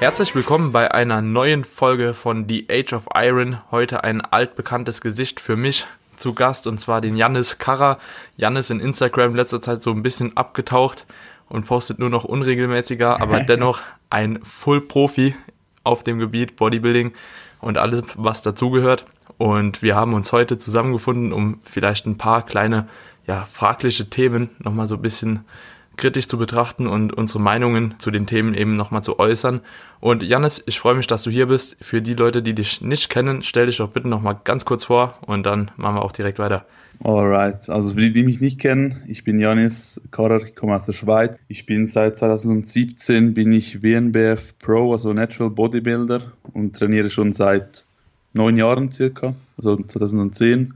Herzlich willkommen bei einer neuen Folge von The Age of Iron. Heute ein altbekanntes Gesicht für mich zu Gast und zwar den Jannis Karrer. Jannis in Instagram letzter Zeit so ein bisschen abgetaucht und postet nur noch unregelmäßiger, aber dennoch ein Full-Profi auf dem Gebiet Bodybuilding und alles, was dazugehört. Und wir haben uns heute zusammengefunden, um vielleicht ein paar kleine, ja, fragliche Themen nochmal so ein bisschen kritisch zu betrachten und unsere Meinungen zu den Themen eben nochmal zu äußern. Und Janis, ich freue mich, dass du hier bist. Für die Leute, die dich nicht kennen, stell dich doch bitte nochmal ganz kurz vor und dann machen wir auch direkt weiter. Alright, also für die, die mich nicht kennen, ich bin Janis Karrer, ich komme aus der Schweiz. Ich bin seit 2017 bin ich WNBF Pro, also Natural Bodybuilder und trainiere schon seit neun Jahren circa, also 2010.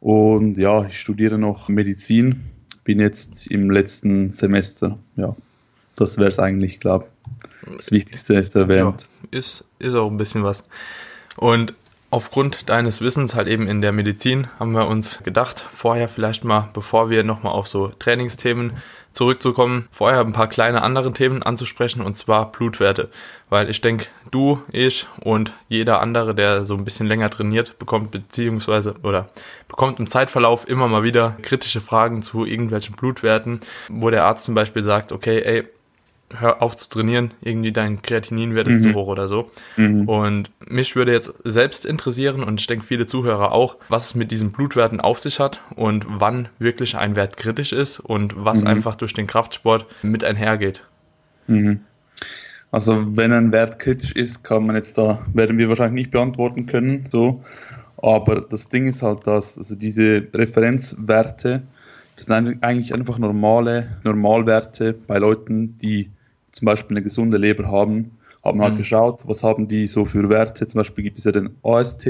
Und ja, ich studiere noch Medizin bin jetzt im letzten Semester. Ja, das wäre es eigentlich, glaube Das Wichtigste ist erwähnt. Ja, ist, ist auch ein bisschen was. Und aufgrund deines Wissens halt eben in der Medizin haben wir uns gedacht, vorher vielleicht mal, bevor wir nochmal auf so Trainingsthemen zurückzukommen, vorher ein paar kleine andere Themen anzusprechen und zwar Blutwerte. Weil ich denke, du, ich und jeder andere, der so ein bisschen länger trainiert, bekommt beziehungsweise oder bekommt im Zeitverlauf immer mal wieder kritische Fragen zu irgendwelchen Blutwerten, wo der Arzt zum Beispiel sagt, okay, ey, hör auf zu trainieren, irgendwie dein Kreatininwert ist mhm. zu hoch oder so. Mhm. Und mich würde jetzt selbst interessieren und ich denke viele Zuhörer auch, was es mit diesen Blutwerten auf sich hat und wann wirklich ein Wert kritisch ist und was mhm. einfach durch den Kraftsport mit einhergeht. Mhm. Also wenn ein Wert kritisch ist, kann man jetzt da, werden wir wahrscheinlich nicht beantworten können, so. Aber das Ding ist halt, dass also diese Referenzwerte, das sind eigentlich einfach normale Normalwerte bei Leuten, die zum Beispiel eine gesunde Leber haben, haben halt mhm. geschaut, was haben die so für Werte. Zum Beispiel gibt es ja den AST,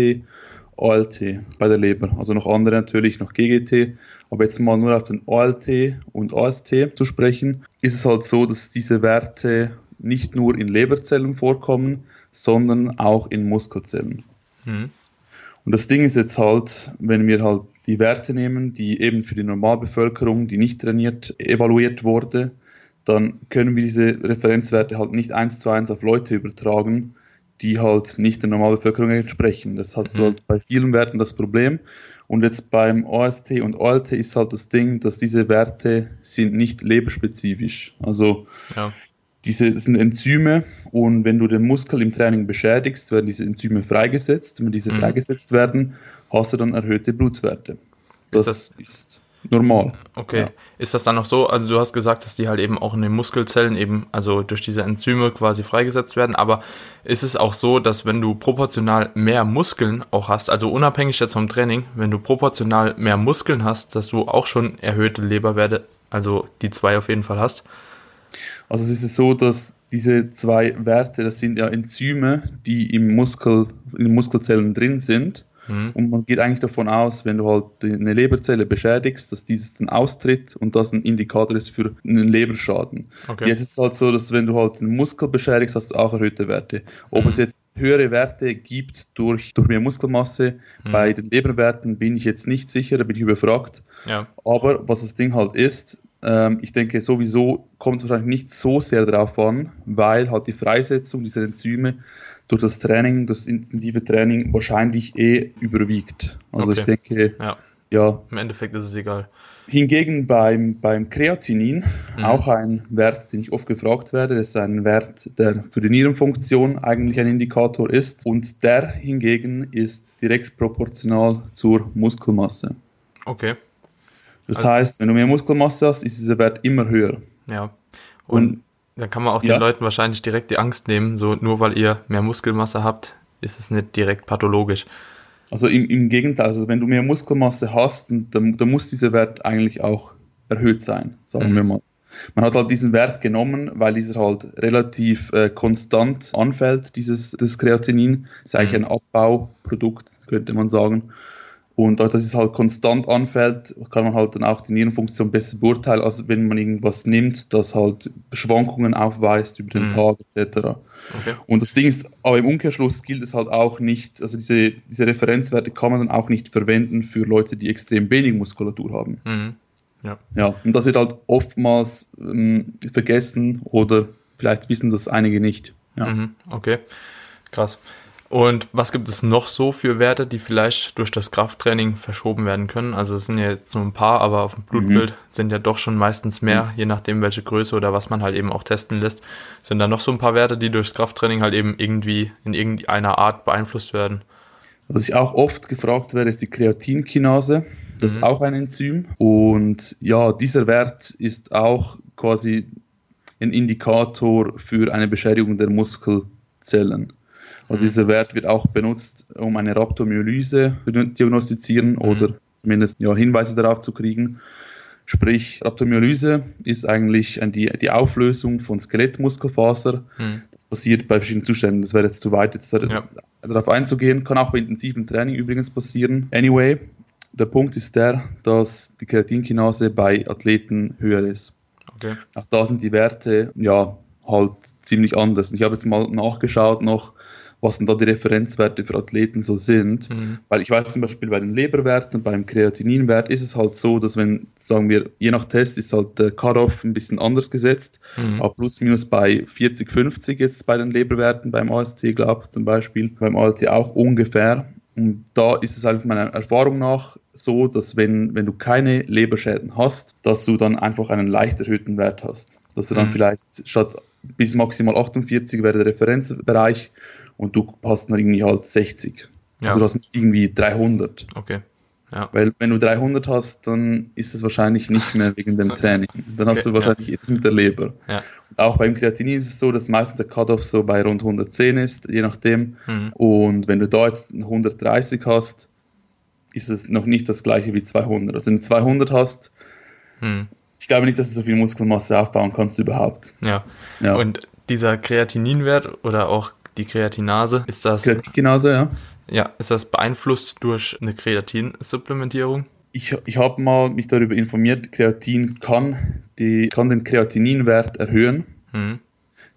ALT bei der Leber, also noch andere natürlich, noch GGT. Aber jetzt mal nur auf den ALT und AST zu sprechen, ist es halt so, dass diese Werte nicht nur in Leberzellen vorkommen, sondern auch in Muskelzellen. Mhm. Und das Ding ist jetzt halt, wenn wir halt die Werte nehmen, die eben für die Normalbevölkerung, die nicht trainiert, evaluiert wurde, dann können wir diese Referenzwerte halt nicht eins zu eins auf Leute übertragen, die halt nicht der Normalbevölkerung entsprechen. Das hast mhm. du halt bei vielen Werten das Problem. Und jetzt beim OST und OLT ist halt das Ding, dass diese Werte sind nicht leberspezifisch. Also ja. diese sind Enzyme und wenn du den Muskel im Training beschädigst, werden diese Enzyme freigesetzt. Wenn diese mhm. freigesetzt werden, hast du dann erhöhte Blutwerte. Das ist, das ist normal. Okay. Ja. Ist das dann noch so? Also du hast gesagt, dass die halt eben auch in den Muskelzellen eben, also durch diese Enzyme quasi freigesetzt werden, aber ist es auch so, dass wenn du proportional mehr Muskeln auch hast, also unabhängig jetzt vom Training, wenn du proportional mehr Muskeln hast, dass du auch schon erhöhte Leberwerte, also die zwei auf jeden Fall hast? Also es ist so, dass diese zwei Werte, das sind ja Enzyme, die im Muskel, in den Muskelzellen drin sind Mhm. Und man geht eigentlich davon aus, wenn du halt eine Leberzelle beschädigst, dass dieses dann austritt und das ein Indikator ist für einen Leberschaden. Okay. Jetzt ist es halt so, dass wenn du halt einen Muskel beschädigst, hast du auch erhöhte Werte. Ob mhm. es jetzt höhere Werte gibt durch, durch mehr Muskelmasse, mhm. bei den Leberwerten bin ich jetzt nicht sicher, da bin ich überfragt. Ja. Aber was das Ding halt ist, ähm, ich denke, sowieso kommt es wahrscheinlich nicht so sehr darauf an, weil halt die Freisetzung dieser Enzyme durch das Training, das intensive Training wahrscheinlich eh überwiegt. Also okay. ich denke, ja. ja. Im Endeffekt ist es egal. Hingegen beim, beim Kreatinin, mhm. auch ein Wert, den ich oft gefragt werde, das ist ein Wert, der für die Nierenfunktion eigentlich ein Indikator ist und der hingegen ist direkt proportional zur Muskelmasse. Okay. Das also, heißt, wenn du mehr Muskelmasse hast, ist dieser Wert immer höher. Ja. Und, und dann kann man auch ja. den Leuten wahrscheinlich direkt die Angst nehmen, so nur weil ihr mehr Muskelmasse habt, ist es nicht direkt pathologisch. Also im, im Gegenteil, also wenn du mehr Muskelmasse hast, dann, dann muss dieser Wert eigentlich auch erhöht sein, sagen mhm. wir mal. Man hat halt diesen Wert genommen, weil dieser halt relativ äh, konstant anfällt, dieses das Kreatinin. Ist eigentlich mhm. ein Abbauprodukt, könnte man sagen. Und dadurch, dass es halt konstant anfällt, kann man halt dann auch die Nierenfunktion besser beurteilen, als wenn man irgendwas nimmt, das halt Schwankungen aufweist über den mhm. Tag etc. Okay. Und das Ding ist, aber im Umkehrschluss gilt es halt auch nicht, also diese, diese Referenzwerte kann man dann auch nicht verwenden für Leute, die extrem wenig Muskulatur haben. Mhm. Ja. ja, und das wird halt oftmals ähm, vergessen oder vielleicht wissen das einige nicht. Ja. Mhm. Okay, krass. Und was gibt es noch so für Werte, die vielleicht durch das Krafttraining verschoben werden können? Also es sind ja jetzt nur ein paar, aber auf dem Blutbild mhm. sind ja doch schon meistens mehr, mhm. je nachdem welche Größe oder was man halt eben auch testen lässt. Sind da noch so ein paar Werte, die durchs Krafttraining halt eben irgendwie in irgendeiner Art beeinflusst werden? Was ich auch oft gefragt werde, ist die Kreatinkinase. Das mhm. ist auch ein Enzym. Und ja, dieser Wert ist auch quasi ein Indikator für eine Beschädigung der Muskelzellen. Also dieser Wert wird auch benutzt, um eine Rhabdomyolyse zu diagnostizieren mhm. oder zumindest ja, Hinweise darauf zu kriegen. Sprich, Rhabdomyolyse ist eigentlich die, die Auflösung von Skelettmuskelfaser. Mhm. Das passiert bei verschiedenen Zuständen. Das wäre jetzt zu weit, jetzt ja. darauf einzugehen. Kann auch bei intensivem Training übrigens passieren. Anyway, der Punkt ist der, dass die Kreatinkinase bei Athleten höher ist. Okay. Auch da sind die Werte ja halt ziemlich anders. Ich habe jetzt mal nachgeschaut noch, was denn da die Referenzwerte für Athleten so sind. Mhm. Weil ich weiß zum Beispiel bei den Leberwerten, beim Kreatininwert ist es halt so, dass wenn, sagen wir, je nach Test ist halt der Cut-Off ein bisschen anders gesetzt, mhm. aber plus minus bei 40, 50 jetzt bei den Leberwerten beim AST, glaube ich zum Beispiel, beim ALT auch ungefähr. Und da ist es halt meiner Erfahrung nach so, dass wenn, wenn du keine Leberschäden hast, dass du dann einfach einen leicht erhöhten Wert hast. Dass du dann mhm. vielleicht statt bis maximal 48 wäre der Referenzbereich und du hast dann irgendwie halt 60. Ja. Also du hast nicht irgendwie 300. Okay. Ja. Weil wenn du 300 hast, dann ist es wahrscheinlich nicht mehr wegen dem Training. Dann hast okay, du wahrscheinlich ja. etwas mit der Leber. Ja. Auch beim Kreatinin ist es so, dass meistens der Cut-Off so bei rund 110 ist, je nachdem. Mhm. Und wenn du da jetzt 130 hast, ist es noch nicht das gleiche wie 200. Also wenn du 200 hast, mhm. ich glaube nicht, dass du so viel Muskelmasse aufbauen kannst überhaupt. Ja. ja. Und dieser Kreatininwert oder auch die Kreatinase, ist das. Kreatinase, ja. Ja, ist das beeinflusst durch eine Kreatinsupplementierung? Ich, ich habe mal mich darüber informiert, Kreatin kann, die, kann den Kreatininwert erhöhen. Hm.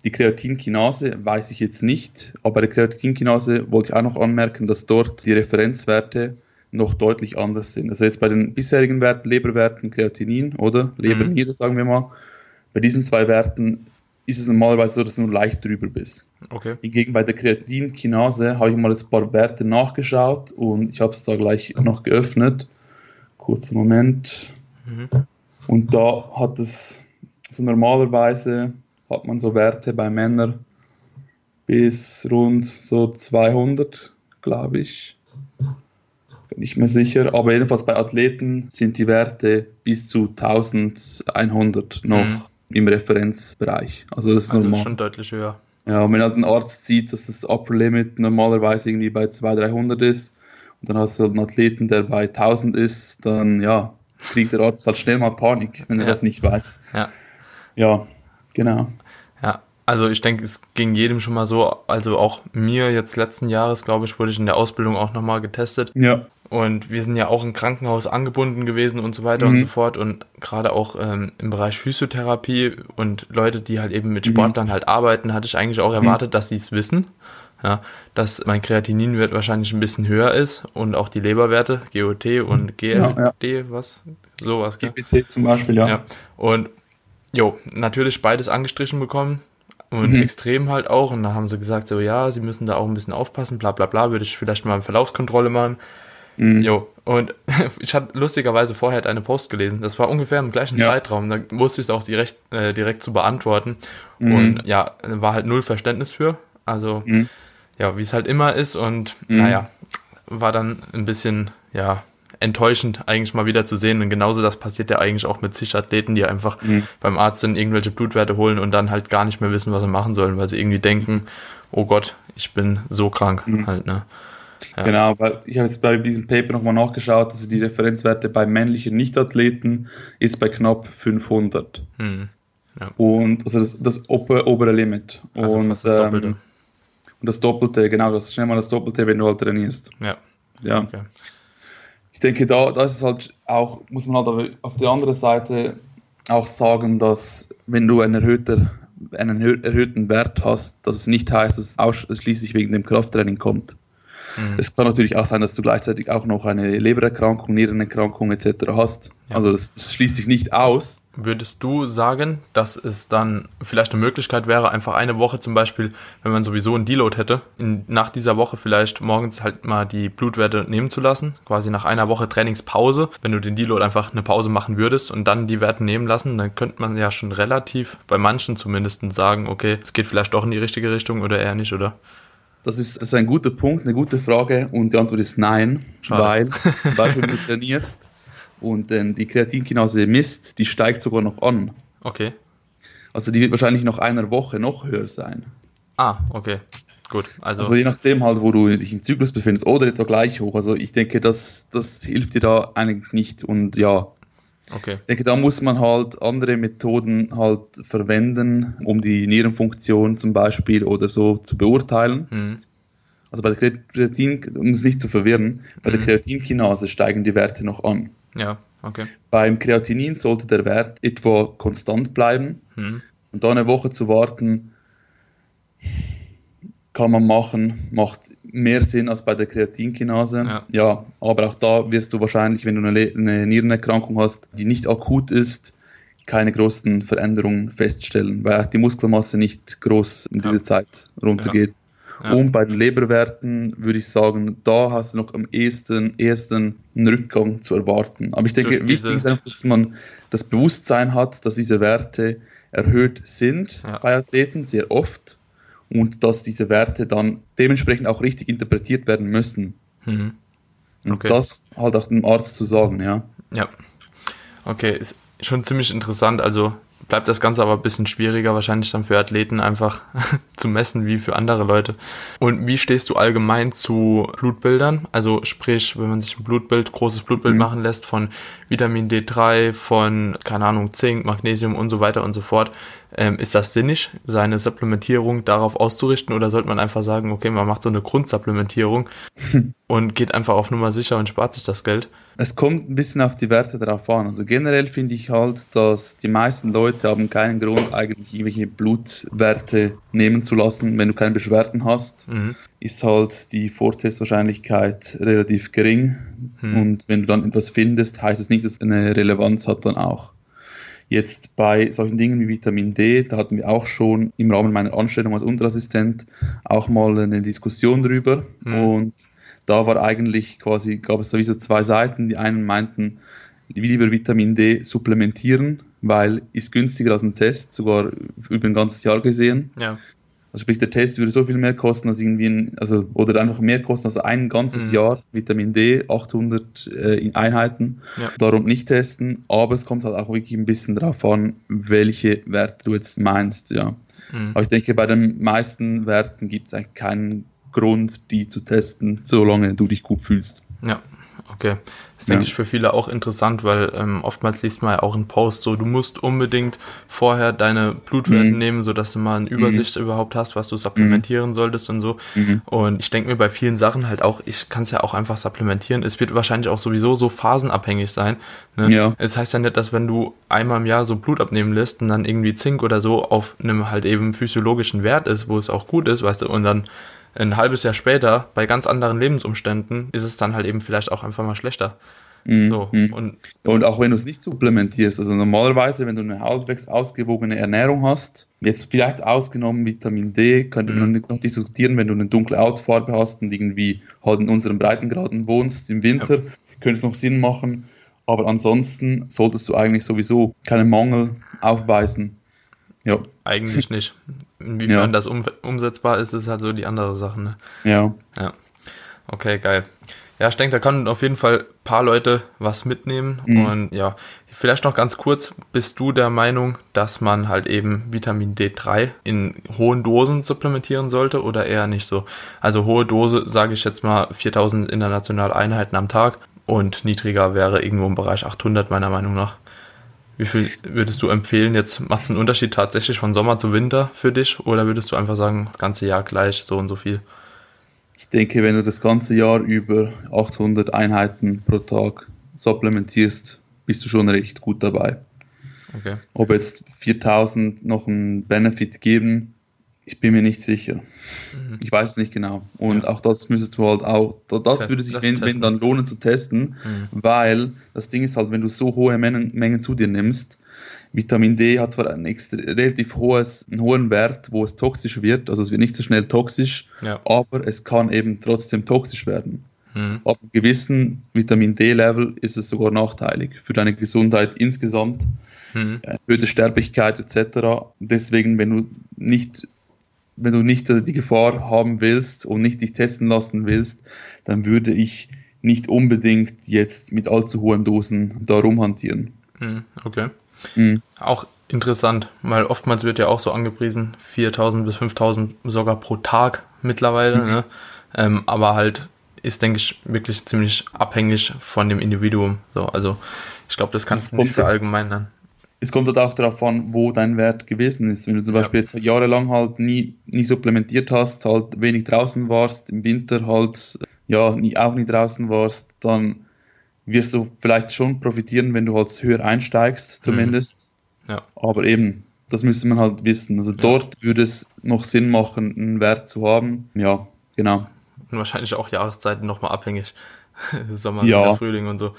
Die Kreatinkinase weiß ich jetzt nicht, aber bei der Kreatinkinase wollte ich auch noch anmerken, dass dort die Referenzwerte noch deutlich anders sind. Also jetzt bei den bisherigen Werten, Leberwerten, Kreatinin oder Leberniere, mhm. sagen wir mal, bei diesen zwei Werten ist es normalerweise so, dass du nur leicht drüber bist. Okay. Hingegen bei der Kreatinkinase habe ich mal jetzt ein paar Werte nachgeschaut und ich habe es da gleich noch geöffnet. Kurzer Moment. Mhm. Und da hat es so normalerweise hat man so Werte bei Männern bis rund so 200, glaube ich. Nicht mehr sicher, aber jedenfalls bei Athleten sind die Werte bis zu 1100 noch. Mhm im Referenzbereich. Also das ist also normal. schon deutlich höher. Ja, und wenn halt ein Arzt sieht, dass das Upper Limit normalerweise irgendwie bei 200, 300 ist und dann hast du halt einen Athleten, der bei 1000 ist, dann ja, kriegt der Arzt halt schnell mal Panik, wenn er ja. das nicht weiß. Ja. Ja, genau. Also ich denke, es ging jedem schon mal so, also auch mir jetzt letzten Jahres, glaube ich, wurde ich in der Ausbildung auch nochmal getestet. Ja. Und wir sind ja auch im Krankenhaus angebunden gewesen und so weiter mhm. und so fort. Und gerade auch ähm, im Bereich Physiotherapie und Leute, die halt eben mit mhm. Sportlern mhm. halt arbeiten, hatte ich eigentlich auch mhm. erwartet, mhm. dass sie es wissen. Ja, dass mein Kreatininwert wahrscheinlich ein bisschen höher ist und auch die Leberwerte, GOT und GLD, ja, ja. was? Sowas. GPT zum Beispiel, ja. ja. Und jo, natürlich beides angestrichen bekommen und mhm. extrem halt auch. Und da haben sie gesagt, so ja, sie müssen da auch ein bisschen aufpassen, bla bla bla, würde ich vielleicht mal eine Verlaufskontrolle machen. Mhm. Jo, und ich hatte lustigerweise vorher eine Post gelesen. Das war ungefähr im gleichen ja. Zeitraum. Da wusste ich es auch direkt, äh, direkt zu beantworten. Mhm. Und ja, war halt null Verständnis für. Also, mhm. ja, wie es halt immer ist. Und mhm. naja, war dann ein bisschen, ja, enttäuschend eigentlich mal wieder zu sehen. Und genauso das passiert ja eigentlich auch mit zig Athleten, die einfach mhm. beim Arzt dann irgendwelche Blutwerte holen und dann halt gar nicht mehr wissen, was sie machen sollen, weil sie irgendwie denken, oh Gott, ich bin so krank mhm. halt, ne? Ja. Genau, weil ich habe jetzt bei diesem Paper nochmal nachgeschaut, dass die Referenzwerte bei männlichen Nichtathleten ist bei knapp 500. Hm. Ja. Und also das, das obere Limit. Also und, das Doppelte. Ähm, und das Doppelte, genau, das ist schnell mal das Doppelte, wenn du halt trainierst. Ja. Ja. Okay. Ich denke, da, da ist es halt auch, muss man halt auf der anderen Seite auch sagen, dass wenn du einen, erhöhter, einen erhöhten Wert hast, dass es nicht heißt, dass es ausschließlich wegen dem Krafttraining kommt. Mhm. Es kann natürlich auch sein, dass du gleichzeitig auch noch eine Lebererkrankung, Nierenerkrankung etc. hast. Ja. Also das, das, schließt sich nicht aus. Würdest du sagen, dass es dann vielleicht eine Möglichkeit wäre, einfach eine Woche zum Beispiel, wenn man sowieso einen Deload hätte, in, nach dieser Woche vielleicht morgens halt mal die Blutwerte nehmen zu lassen, quasi nach einer Woche Trainingspause, wenn du den Deload einfach eine Pause machen würdest und dann die Werte nehmen lassen, dann könnte man ja schon relativ, bei manchen zumindest sagen, okay, es geht vielleicht doch in die richtige Richtung oder eher nicht, oder? Das ist, das ist ein guter Punkt, eine gute Frage und die Antwort ist nein, Schade. weil, weil du trainierst und dann die Kreatinkinase misst, die steigt sogar noch an. Okay. Also die wird wahrscheinlich nach einer Woche noch höher sein. Ah, okay. Gut. Also, also je nachdem halt, wo du dich im Zyklus befindest oder etwa gleich hoch. Also ich denke, das, das hilft dir da eigentlich nicht und ja. Okay. Ich denke, da muss man halt andere Methoden halt verwenden, um die Nierenfunktion zum Beispiel oder so zu beurteilen. Mhm. Also bei der Kreatin, um es nicht zu verwirren, bei mhm. der Kreatinkinase steigen die Werte noch an. Ja, okay. Beim Kreatinin sollte der Wert etwa konstant bleiben. Mhm. Und da eine Woche zu warten, kann man machen, macht mehr Sinn als bei der Kreatinkinase. Ja. ja, aber auch da wirst du wahrscheinlich, wenn du eine, eine Nierenerkrankung hast, die nicht akut ist, keine großen Veränderungen feststellen, weil auch die Muskelmasse nicht groß in diese ja. Zeit runtergeht. Ja. Ja. Und bei den Leberwerten würde ich sagen, da hast du noch am ehesten, ehesten einen Rückgang zu erwarten. Aber ich denke, wichtig ist einfach, dass man das Bewusstsein hat, dass diese Werte erhöht sind ja. bei Athleten, sehr oft. Und dass diese Werte dann dementsprechend auch richtig interpretiert werden müssen. Mhm. Okay. Und das halt auch dem Arzt zu sagen, ja. Ja. Okay, ist schon ziemlich interessant. Also bleibt das Ganze aber ein bisschen schwieriger, wahrscheinlich dann für Athleten einfach zu messen wie für andere Leute. Und wie stehst du allgemein zu Blutbildern? Also sprich, wenn man sich ein Blutbild, großes Blutbild mhm. machen lässt von Vitamin D3, von, keine Ahnung, Zink, Magnesium und so weiter und so fort, ähm, ist das sinnig, seine Supplementierung darauf auszurichten oder sollte man einfach sagen, okay, man macht so eine Grundsupplementierung und geht einfach auf Nummer sicher und spart sich das Geld? Es kommt ein bisschen auf die Werte drauf an. Also generell finde ich halt, dass die meisten Leute haben keinen Grund, eigentlich irgendwelche Blutwerte nehmen zu lassen, wenn du keine Beschwerden hast. Mhm. Ist halt die Vortestwahrscheinlichkeit relativ gering. Mhm. Und wenn du dann etwas findest, heißt es nicht, dass es eine Relevanz hat dann auch. Jetzt bei solchen Dingen wie Vitamin D, da hatten wir auch schon im Rahmen meiner Anstellung als Unterassistent auch mal eine Diskussion drüber. Mhm. Und da war eigentlich quasi, gab es sowieso zwei Seiten. Die einen meinten, lieber Vitamin D supplementieren, weil ist günstiger als ein Test, sogar über ein ganzes Jahr gesehen. Ja. Also sprich, der Test würde so viel mehr kosten als irgendwie ein, also, oder einfach mehr kosten als ein ganzes mhm. Jahr Vitamin D, 800 äh, Einheiten. Ja. Darum nicht testen, aber es kommt halt auch wirklich ein bisschen darauf an, welche Werte du jetzt meinst, ja. Mhm. Aber ich denke, bei den meisten Werten gibt es eigentlich keinen Grund, die zu testen, solange du dich gut fühlst. Ja, Okay, das denke ja. ich für viele auch interessant, weil ähm, oftmals liest man ja auch einen Post so, du musst unbedingt vorher deine Blutwerte mhm. nehmen, sodass du mal eine Übersicht mhm. überhaupt hast, was du supplementieren mhm. solltest und so. Mhm. Und ich denke mir bei vielen Sachen halt auch, ich kann es ja auch einfach supplementieren. Es wird wahrscheinlich auch sowieso so phasenabhängig sein. Ne? Ja. Es heißt ja nicht, dass wenn du einmal im Jahr so Blut abnehmen lässt und dann irgendwie Zink oder so auf einem halt eben physiologischen Wert ist, wo es auch gut ist, weißt du, und dann ein halbes Jahr später, bei ganz anderen Lebensumständen, ist es dann halt eben vielleicht auch einfach mal schlechter. Mhm. So, mhm. und, und auch wenn du es nicht supplementierst, also normalerweise, wenn du eine halbwegs ausgewogene Ernährung hast, jetzt vielleicht ausgenommen Vitamin D, könnte man mhm. noch diskutieren, wenn du eine dunkle Hautfarbe hast und irgendwie halt in unseren Breitengraden wohnst im Winter, ja. könnte es noch Sinn machen. Aber ansonsten solltest du eigentlich sowieso keinen Mangel aufweisen. Ja. Eigentlich nicht. Inwiefern ja. das um, umsetzbar ist, ist halt so die andere Sache. Ne? Ja. Ja. Okay, geil. Ja, ich denke, da können auf jeden Fall ein paar Leute was mitnehmen. Mhm. Und ja, vielleicht noch ganz kurz, bist du der Meinung, dass man halt eben Vitamin D3 in hohen Dosen supplementieren sollte oder eher nicht so? Also hohe Dose, sage ich jetzt mal, 4000 internationale Einheiten am Tag und niedriger wäre irgendwo im Bereich 800 meiner Meinung nach. Wie viel würdest du empfehlen? Jetzt macht es einen Unterschied tatsächlich von Sommer zu Winter für dich oder würdest du einfach sagen, das ganze Jahr gleich so und so viel? Ich denke, wenn du das ganze Jahr über 800 Einheiten pro Tag supplementierst, bist du schon recht gut dabei. Okay. Ob jetzt 4000 noch einen Benefit geben, ich bin mir nicht sicher. Mhm. Ich weiß es nicht genau. Und ja. auch das müsstest du halt auch, das würde sich, wenn, wenn, dann lohnen zu testen, mhm. weil das Ding ist halt, wenn du so hohe Mengen, Mengen zu dir nimmst, Vitamin D hat zwar einen relativ hohes, einen hohen Wert, wo es toxisch wird, also es wird nicht so schnell toxisch, ja. aber es kann eben trotzdem toxisch werden. Mhm. Ab einem gewissen Vitamin D-Level ist es sogar nachteilig für deine Gesundheit insgesamt, mhm. erhöhte Sterblichkeit etc. Deswegen, wenn du nicht wenn du nicht die Gefahr haben willst und nicht dich testen lassen willst, dann würde ich nicht unbedingt jetzt mit allzu hohen Dosen da rumhantieren. Hm, okay. Mhm. Auch interessant, weil oftmals wird ja auch so angepriesen, 4000 bis 5000 sogar pro Tag mittlerweile, mhm. ne? ähm, aber halt ist, denke ich, wirklich ziemlich abhängig von dem Individuum. So, also ich glaube, das kannst du nicht verallgemeinern es kommt halt auch darauf an, wo dein Wert gewesen ist. Wenn du zum ja. Beispiel jetzt jahrelang halt nie, nie supplementiert hast, halt wenig draußen warst, im Winter halt ja nie, auch nie draußen warst, dann wirst du vielleicht schon profitieren, wenn du halt höher einsteigst, zumindest. Mhm. Ja. Aber eben, das müsste man halt wissen. Also ja. dort würde es noch Sinn machen, einen Wert zu haben. Ja, genau. Und wahrscheinlich auch Jahreszeiten nochmal abhängig. Sommer, ja. Frühling und so.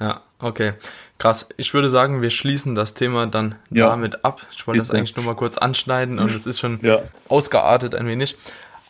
Ja, okay. Krass. Ich würde sagen, wir schließen das Thema dann ja. damit ab. Ich wollte das eigentlich nur mal kurz anschneiden und es ist schon ja. ausgeartet ein wenig.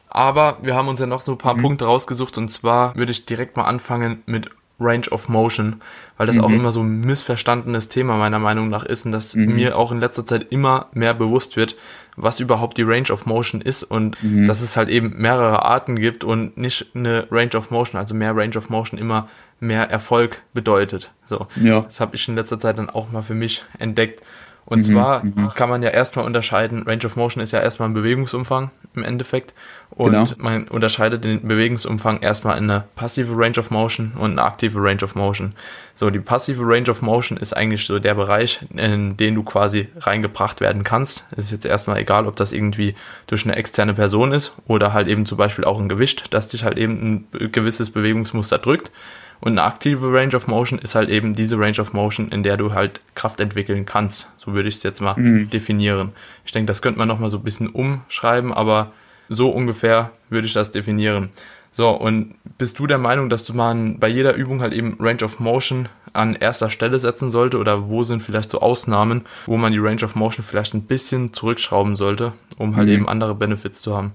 Aber wir haben uns ja noch so ein paar mhm. Punkte rausgesucht und zwar würde ich direkt mal anfangen mit Range of Motion, weil das mhm. auch immer so ein missverstandenes Thema meiner Meinung nach ist und dass mhm. mir auch in letzter Zeit immer mehr bewusst wird, was überhaupt die Range of Motion ist und mhm. dass es halt eben mehrere Arten gibt und nicht eine Range of Motion, also mehr Range of Motion immer mehr Erfolg bedeutet. So, ja. das habe ich in letzter Zeit dann auch mal für mich entdeckt. Und mhm, zwar mhm. kann man ja erstmal unterscheiden, Range of Motion ist ja erstmal ein Bewegungsumfang im Endeffekt. Und genau. man unterscheidet den Bewegungsumfang erstmal in eine passive Range of Motion und eine aktive Range of Motion. So, die passive Range of Motion ist eigentlich so der Bereich, in den du quasi reingebracht werden kannst. Es ist jetzt erstmal egal, ob das irgendwie durch eine externe Person ist oder halt eben zum Beispiel auch ein Gewicht, das dich halt eben ein gewisses Bewegungsmuster drückt. Und eine aktive Range of Motion ist halt eben diese Range of Motion, in der du halt Kraft entwickeln kannst. So würde ich es jetzt mal mhm. definieren. Ich denke, das könnte man nochmal so ein bisschen umschreiben, aber so ungefähr würde ich das definieren. So, und bist du der Meinung, dass du mal bei jeder Übung halt eben Range of Motion an erster Stelle setzen sollte? Oder wo sind vielleicht so Ausnahmen, wo man die Range of Motion vielleicht ein bisschen zurückschrauben sollte, um halt mhm. eben andere Benefits zu haben?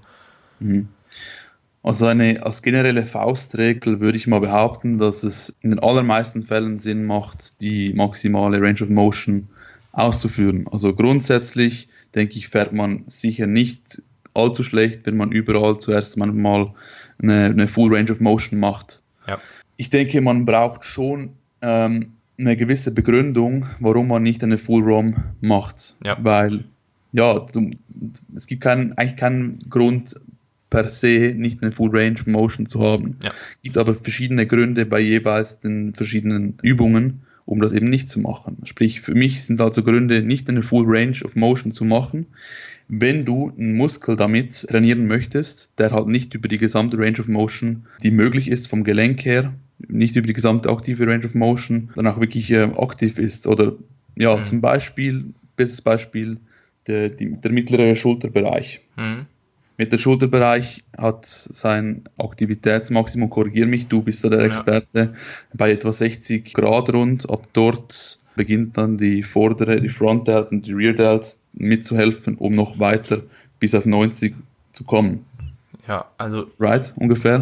Mhm. Also eine, als generelle Faustregel würde ich mal behaupten, dass es in den allermeisten Fällen Sinn macht, die maximale Range of Motion auszuführen. Also grundsätzlich denke ich, fährt man sicher nicht allzu schlecht, wenn man überall zuerst mal eine, eine Full Range of Motion macht. Ja. Ich denke, man braucht schon ähm, eine gewisse Begründung, warum man nicht eine Full ROM macht. Ja. Weil, ja, du, es gibt keinen, eigentlich keinen Grund, per se nicht eine Full Range Motion zu haben. Ja. Gibt aber verschiedene Gründe bei jeweils den verschiedenen Übungen, um das eben nicht zu machen. Sprich, für mich sind also Gründe, nicht eine Full Range of Motion zu machen. Wenn du einen Muskel damit trainieren möchtest, der halt nicht über die gesamte Range of Motion, die möglich ist vom Gelenk her, nicht über die gesamte aktive Range of Motion, dann auch wirklich äh, aktiv ist. Oder ja, mhm. zum Beispiel, bestes Beispiel, der, die, der mittlere Schulterbereich. Mhm. Mit der Schulterbereich hat sein Aktivitätsmaximum, korrigier mich, du bist ja der Experte, ja. bei etwa 60 Grad rund. Ab dort beginnt dann die vordere, die Front Delt und die Rear Delt mitzuhelfen, um noch weiter bis auf 90 zu kommen. Ja, also. Right, ungefähr?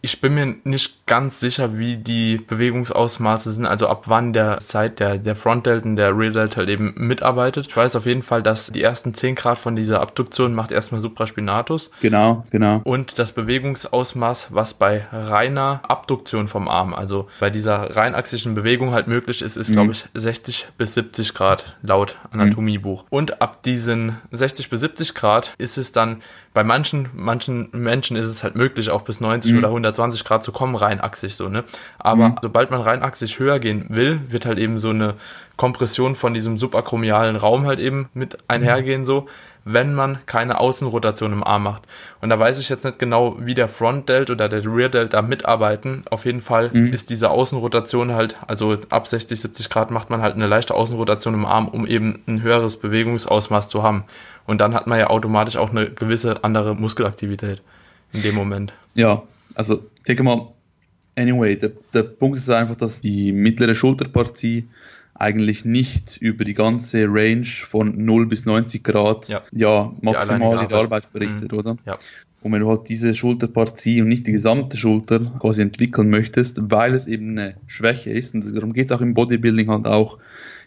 Ich bin mir nicht ganz sicher, wie die Bewegungsausmaße sind, also ab wann der Side der, der Front Delt und der Rear Delt halt eben mitarbeitet. Ich weiß auf jeden Fall, dass die ersten 10 Grad von dieser Abduktion macht erstmal Supraspinatus. Genau, genau. Und das Bewegungsausmaß, was bei reiner Abduktion vom Arm, also bei dieser reinachsischen Bewegung halt möglich ist, ist mhm. glaube ich 60 bis 70 Grad laut Anatomiebuch. Mhm. Und ab diesen 60 bis 70 Grad ist es dann bei manchen, manchen Menschen ist es halt möglich, auch bis 90 mhm. oder 120 Grad zu kommen, reinachsig so, ne? Aber mhm. sobald man reinachsig höher gehen will, wird halt eben so eine Kompression von diesem subakromialen Raum halt eben mit einhergehen so, wenn man keine Außenrotation im Arm macht. Und da weiß ich jetzt nicht genau, wie der Front Delt oder der Rear Delt da mitarbeiten. Auf jeden Fall mhm. ist diese Außenrotation halt, also ab 60, 70 Grad macht man halt eine leichte Außenrotation im Arm, um eben ein höheres Bewegungsausmaß zu haben. Und dann hat man ja automatisch auch eine gewisse andere Muskelaktivität in dem Moment. Ja, also ich denke mal, anyway, der, der Punkt ist einfach, dass die mittlere Schulterpartie eigentlich nicht über die ganze Range von 0 bis 90 Grad ja, ja maximal die, die Arbeit verrichtet, mhm. oder? Ja. Und wenn du halt diese Schulterpartie und nicht die gesamte Schulter quasi entwickeln möchtest, weil es eben eine Schwäche ist, und darum geht es auch im Bodybuilding halt auch,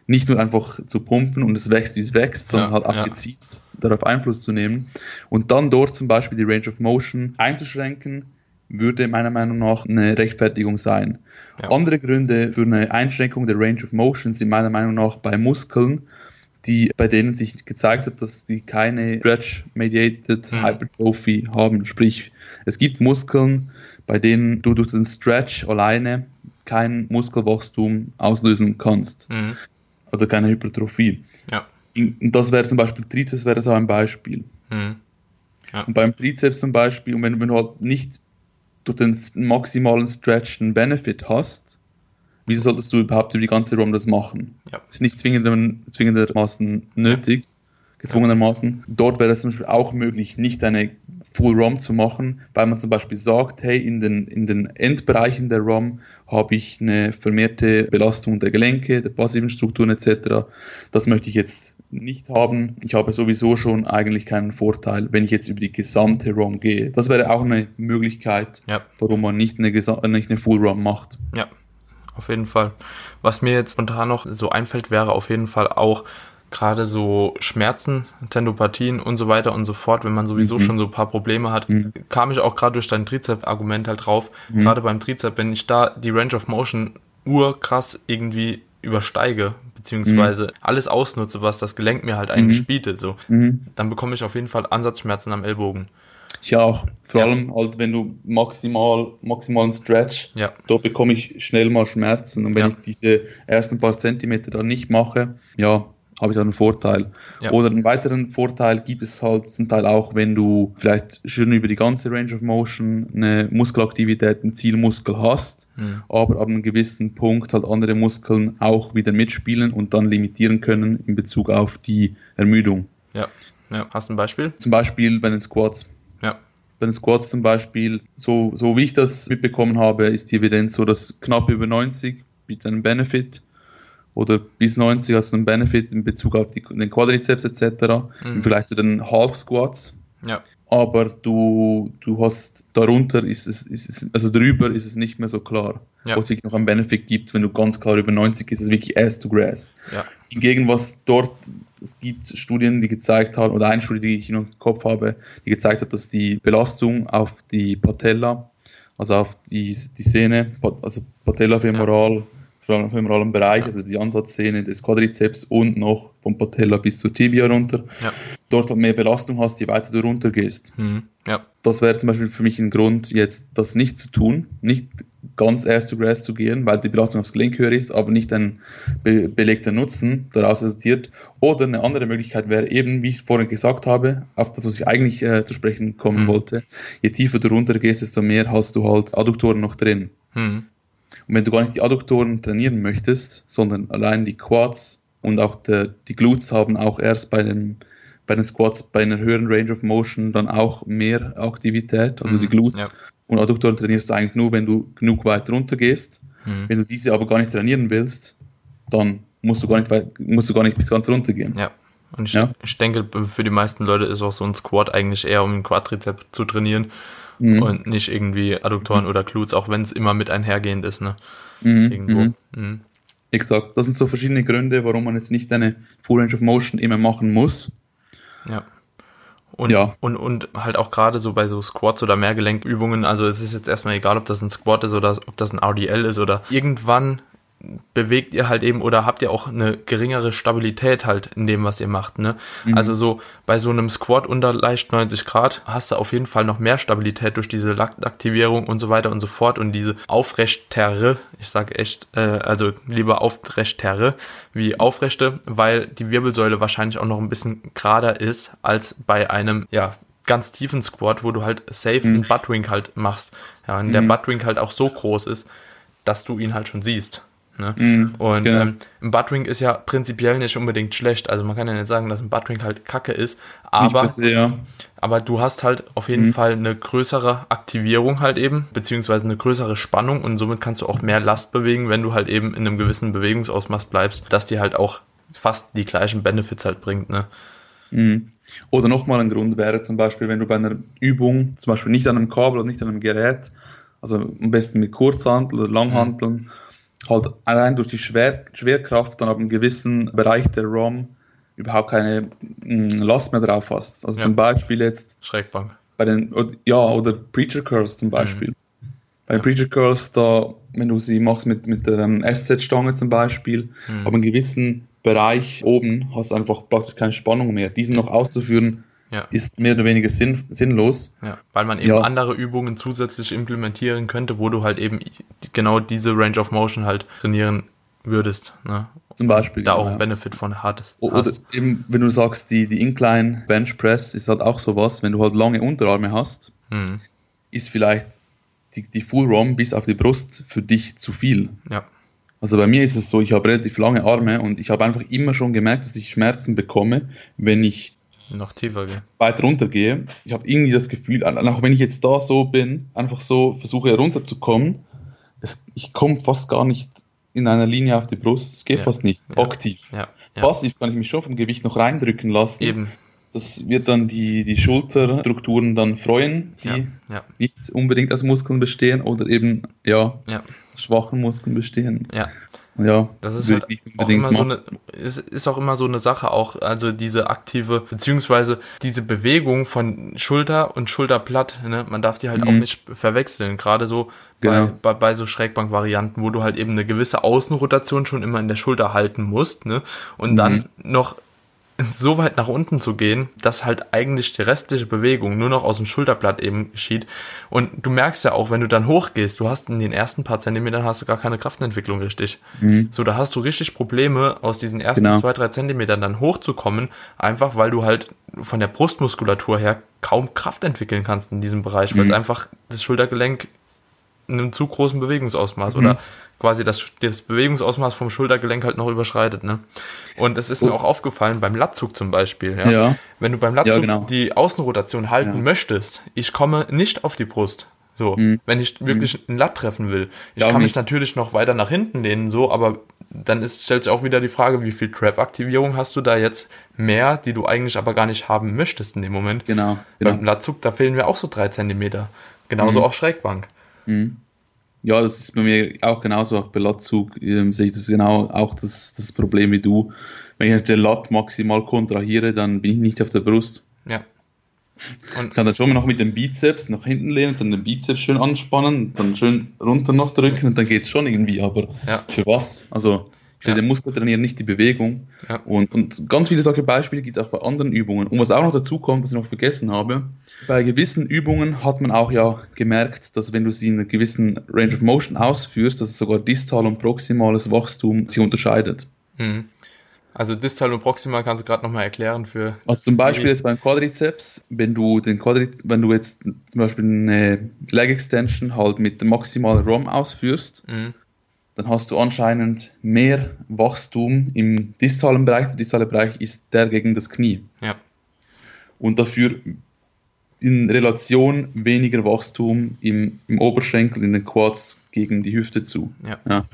nicht nur einfach zu pumpen und es wächst, wie es wächst, sondern ja, halt auch ja. gezielt darauf Einfluss zu nehmen. Und dann dort zum Beispiel die Range of Motion einzuschränken, würde meiner Meinung nach eine Rechtfertigung sein. Ja. Andere Gründe für eine Einschränkung der Range of Motion sind meiner Meinung nach bei Muskeln, die, bei denen sich gezeigt hat, dass die keine Stretch-Mediated mhm. Hypertrophy haben. Sprich, es gibt Muskeln, bei denen du durch den Stretch alleine kein Muskelwachstum auslösen kannst. Mhm. Also keine Hypertrophie. Ja. Und das wäre zum Beispiel Trizeps wäre so ein Beispiel. Mhm. Ja. Und beim Trizeps zum Beispiel, und wenn, wenn du halt nicht durch den maximalen Stretch einen Benefit hast, wieso solltest du überhaupt über die ganze ROM das machen? Ja. Ist nicht zwingendermaßen nötig, gezwungenermaßen. Dort wäre es zum Beispiel auch möglich, nicht eine Full ROM zu machen, weil man zum Beispiel sagt, hey, in den, in den Endbereichen der ROM habe ich eine vermehrte Belastung der Gelenke, der passiven Strukturen etc. Das möchte ich jetzt nicht haben. Ich habe sowieso schon eigentlich keinen Vorteil, wenn ich jetzt über die gesamte ROM gehe. Das wäre auch eine Möglichkeit, ja. warum man nicht eine, nicht eine Full ROM macht. Ja, auf jeden Fall. Was mir jetzt spontan noch so einfällt, wäre auf jeden Fall auch gerade so Schmerzen, Tendopathien und so weiter und so fort, wenn man sowieso mhm. schon so ein paar Probleme hat, mhm. kam ich auch gerade durch dein Trizep-Argument halt drauf. Mhm. Gerade beim Trizep, wenn ich da die Range of Motion urkrass irgendwie übersteige, beziehungsweise mhm. alles ausnutze, was das Gelenk mir halt eigentlich mhm. bietet, so, mhm. dann bekomme ich auf jeden Fall Ansatzschmerzen am Ellbogen. Ich auch. Vor ja. allem halt, wenn du maximal, maximalen Stretch, ja. da bekomme ich schnell mal Schmerzen. Und wenn ja. ich diese ersten paar Zentimeter dann nicht mache, ja, habe ich dann einen Vorteil. Ja. Oder einen weiteren Vorteil gibt es halt zum Teil auch, wenn du vielleicht schon über die ganze Range of Motion eine Muskelaktivität, einen Zielmuskel hast, mhm. aber ab einem gewissen Punkt halt andere Muskeln auch wieder mitspielen und dann limitieren können in Bezug auf die Ermüdung. Ja, ja. hast du ein Beispiel? Zum Beispiel bei den Squats. Ja. Bei den Squats zum Beispiel, so, so wie ich das mitbekommen habe, ist die Evidenz so, dass knapp über 90 bietet einen Benefit oder bis 90 hast du einen Benefit in Bezug auf die, den Quadrizeps etc. Mhm. Im Vergleich zu den Half Squats. Ja. Aber du, du hast darunter ist es, ist es, also drüber ist es nicht mehr so klar, ja. wo es wirklich noch einen Benefit gibt, wenn du ganz klar über 90 ist, ist es wirklich Ass to Grass. Ja. Hingegen, was dort, es gibt Studien, die gezeigt haben, oder eine Studie, die ich im Kopf habe, die gezeigt hat, dass die Belastung auf die Patella, also auf die, die Sehne, also Patella femoral, vor allem im femoral Bereich, also die Ansatzszene des Quadrizeps und noch vom Patella bis zur Tibia runter. Ja. Dort mehr Belastung hast, je weiter du runter gehst. Mhm. Ja. Das wäre zum Beispiel für mich ein Grund, jetzt das nicht zu tun, nicht ganz erst zu Grass zu gehen, weil die Belastung aufs Gelenk höher ist, aber nicht ein be belegter Nutzen daraus resultiert. Oder eine andere Möglichkeit wäre eben, wie ich vorhin gesagt habe, auf das, was ich eigentlich äh, zu sprechen kommen mhm. wollte. Je tiefer du runter gehst, desto mehr hast du halt Adduktoren noch drin. Mhm. Und wenn du gar nicht die Adduktoren trainieren möchtest, sondern allein die Quads und auch der, die Glutes haben auch erst bei, dem, bei den Squats bei einer höheren Range of Motion dann auch mehr Aktivität, also mhm, die Glutes. Ja. Und Adduktoren trainierst du eigentlich nur, wenn du genug weit runter gehst. Mhm. Wenn du diese aber gar nicht trainieren willst, dann musst du gar nicht, weit, musst du gar nicht bis ganz runter gehen. Ja. Und ich, ja? ich denke, für die meisten Leute ist auch so ein Squat eigentlich eher, um den Quadrizeps zu trainieren mhm. und nicht irgendwie Adduktoren mhm. oder Glutes, auch wenn es immer mit einhergehend ist. Ne? Mhm. Irgendwo. Mhm. Mhm. Exakt. Das sind so verschiedene Gründe, warum man jetzt nicht eine Full Range of Motion immer machen muss. Ja. Und, ja. und, und halt auch gerade so bei so Squats oder Mehrgelenkübungen, also es ist jetzt erstmal egal, ob das ein Squat ist oder ob das ein RDL ist oder irgendwann bewegt ihr halt eben oder habt ihr auch eine geringere Stabilität halt in dem, was ihr macht. Ne? Mhm. Also so bei so einem Squat unter leicht 90 Grad hast du auf jeden Fall noch mehr Stabilität durch diese Laktaktivierung und so weiter und so fort und diese Aufrechterre, ich sage echt, äh, also lieber Aufrechterre wie Aufrechte, weil die Wirbelsäule wahrscheinlich auch noch ein bisschen gerader ist als bei einem, ja, ganz tiefen Squat, wo du halt safe mhm. einen Buttwink halt machst. Ja, und mhm. der Buttwink halt auch so groß ist, dass du ihn halt schon siehst. Ne? Mm, und genau. ähm, ein Buttwing ist ja prinzipiell nicht unbedingt schlecht. Also man kann ja nicht sagen, dass ein Buttwing halt kacke ist, aber, bisschen, ja. aber du hast halt auf jeden mm. Fall eine größere Aktivierung halt eben, beziehungsweise eine größere Spannung und somit kannst du auch mehr Last bewegen, wenn du halt eben in einem gewissen Bewegungsausmaß bleibst, dass dir halt auch fast die gleichen Benefits halt bringt. Ne? Mm. Oder nochmal ein Grund wäre zum Beispiel, wenn du bei einer Übung, zum Beispiel nicht an einem Kabel oder nicht an einem Gerät, also am besten mit Kurzhanteln oder Langhanteln, mhm halt allein durch die Schwer Schwerkraft dann ab einem gewissen Bereich der ROM überhaupt keine mh, mm, Last mehr drauf hast. Also ja. zum Beispiel jetzt Schrägbank. Bei den, ja, oder Preacher Curls zum Beispiel. Mhm. Bei den ja. Preacher Curls, da, wenn du sie machst mit, mit der ähm, SZ-Stange zum Beispiel, mhm. ab einem gewissen Bereich oben hast du einfach plötzlich keine Spannung mehr. Diesen noch auszuführen, ja. ist mehr oder weniger sinn, sinnlos. Ja, weil man eben ja. andere Übungen zusätzlich implementieren könnte, wo du halt eben genau diese Range of Motion halt trainieren würdest. Ne? Zum Beispiel. Da genau, auch einen Benefit von hattest. Oder eben, wenn du sagst, die, die Incline Bench Press ist halt auch sowas, wenn du halt lange Unterarme hast, hm. ist vielleicht die, die Full ROM bis auf die Brust für dich zu viel. Ja. Also bei mir ist es so, ich habe relativ lange Arme und ich habe einfach immer schon gemerkt, dass ich Schmerzen bekomme, wenn ich noch tiefer gehen. Weiter runtergehe. Ich habe irgendwie das Gefühl, auch wenn ich jetzt da so bin, einfach so versuche runterzukommen, es, ich komme fast gar nicht in einer Linie auf die Brust. Es geht ja. fast nicht. Ja. Aktiv. Ja. Passiv kann ich mich schon vom Gewicht noch reindrücken lassen. Eben. Das wird dann die, die Schulterstrukturen dann freuen, die nicht unbedingt aus Muskeln bestehen oder eben ja, aus schwachen Muskeln bestehen. Ja. Ja, das ist halt auch immer so eine, ist, ist auch immer so eine Sache, auch, also diese aktive, beziehungsweise diese Bewegung von Schulter und Schulterblatt, ne, man darf die halt mhm. auch nicht verwechseln, gerade so genau. bei, bei, bei so Schrägbank-Varianten, wo du halt eben eine gewisse Außenrotation schon immer in der Schulter halten musst, ne, und mhm. dann noch so weit nach unten zu gehen, dass halt eigentlich die restliche Bewegung nur noch aus dem Schulterblatt eben geschieht. Und du merkst ja auch, wenn du dann hochgehst, du hast in den ersten paar Zentimetern hast du gar keine Kraftentwicklung richtig. Mhm. So, da hast du richtig Probleme, aus diesen ersten genau. zwei, drei Zentimetern dann hochzukommen, einfach weil du halt von der Brustmuskulatur her kaum Kraft entwickeln kannst in diesem Bereich, mhm. weil es einfach das Schultergelenk in einem zu großen Bewegungsausmaß mhm. oder quasi das, das Bewegungsausmaß vom Schultergelenk halt noch überschreitet. Ne? Und es ist mir auch aufgefallen beim Latzug zum Beispiel. Ja? ja. Wenn du beim Latzug ja, genau. die Außenrotation halten ja. möchtest, ich komme nicht auf die Brust. So, mhm. wenn ich wirklich mhm. einen Latt treffen will. Ich kann mich natürlich noch weiter nach hinten lehnen, so, aber dann ist, stellt sich auch wieder die Frage, wie viel Trap-Aktivierung hast du da jetzt mehr, die du eigentlich aber gar nicht haben möchtest in dem Moment. Genau. genau. Beim Latzug, da fehlen mir auch so drei Zentimeter. Genauso mhm. auch Schrägbank. Mhm. Ja, das ist bei mir auch genauso. Auch bei Latzug ähm, sehe ich das genau auch das, das Problem wie du. Wenn ich den Lat maximal kontrahiere, dann bin ich nicht auf der Brust. Ja. Und ich kann dann schon mal noch mit dem Bizeps nach hinten lehnen, dann den Bizeps schön anspannen, dann schön runter noch drücken und dann geht es schon irgendwie. Aber ja. für was? Also ja. den Muskel trainieren, nicht die Bewegung. Ja. Und, und ganz viele solche Beispiele gibt es auch bei anderen Übungen. Und was auch noch dazu kommt, was ich noch vergessen habe, bei gewissen Übungen hat man auch ja gemerkt, dass wenn du sie in einer gewissen Range of Motion ausführst, dass sogar distal und proximales Wachstum sich unterscheidet. Mhm. Also distal und proximal kannst du gerade nochmal erklären für. Also zum Beispiel jetzt beim Quadrizeps, wenn du den Quadrizeps, wenn du jetzt zum Beispiel eine Leg Extension halt mit der maximalen ROM ausführst, mhm dann hast du anscheinend mehr Wachstum im distalen Bereich. Der distale Bereich ist der gegen das Knie. Ja. Und dafür in Relation weniger Wachstum im, im Oberschenkel, in den Quads gegen die Hüfte zu. Ja. ja.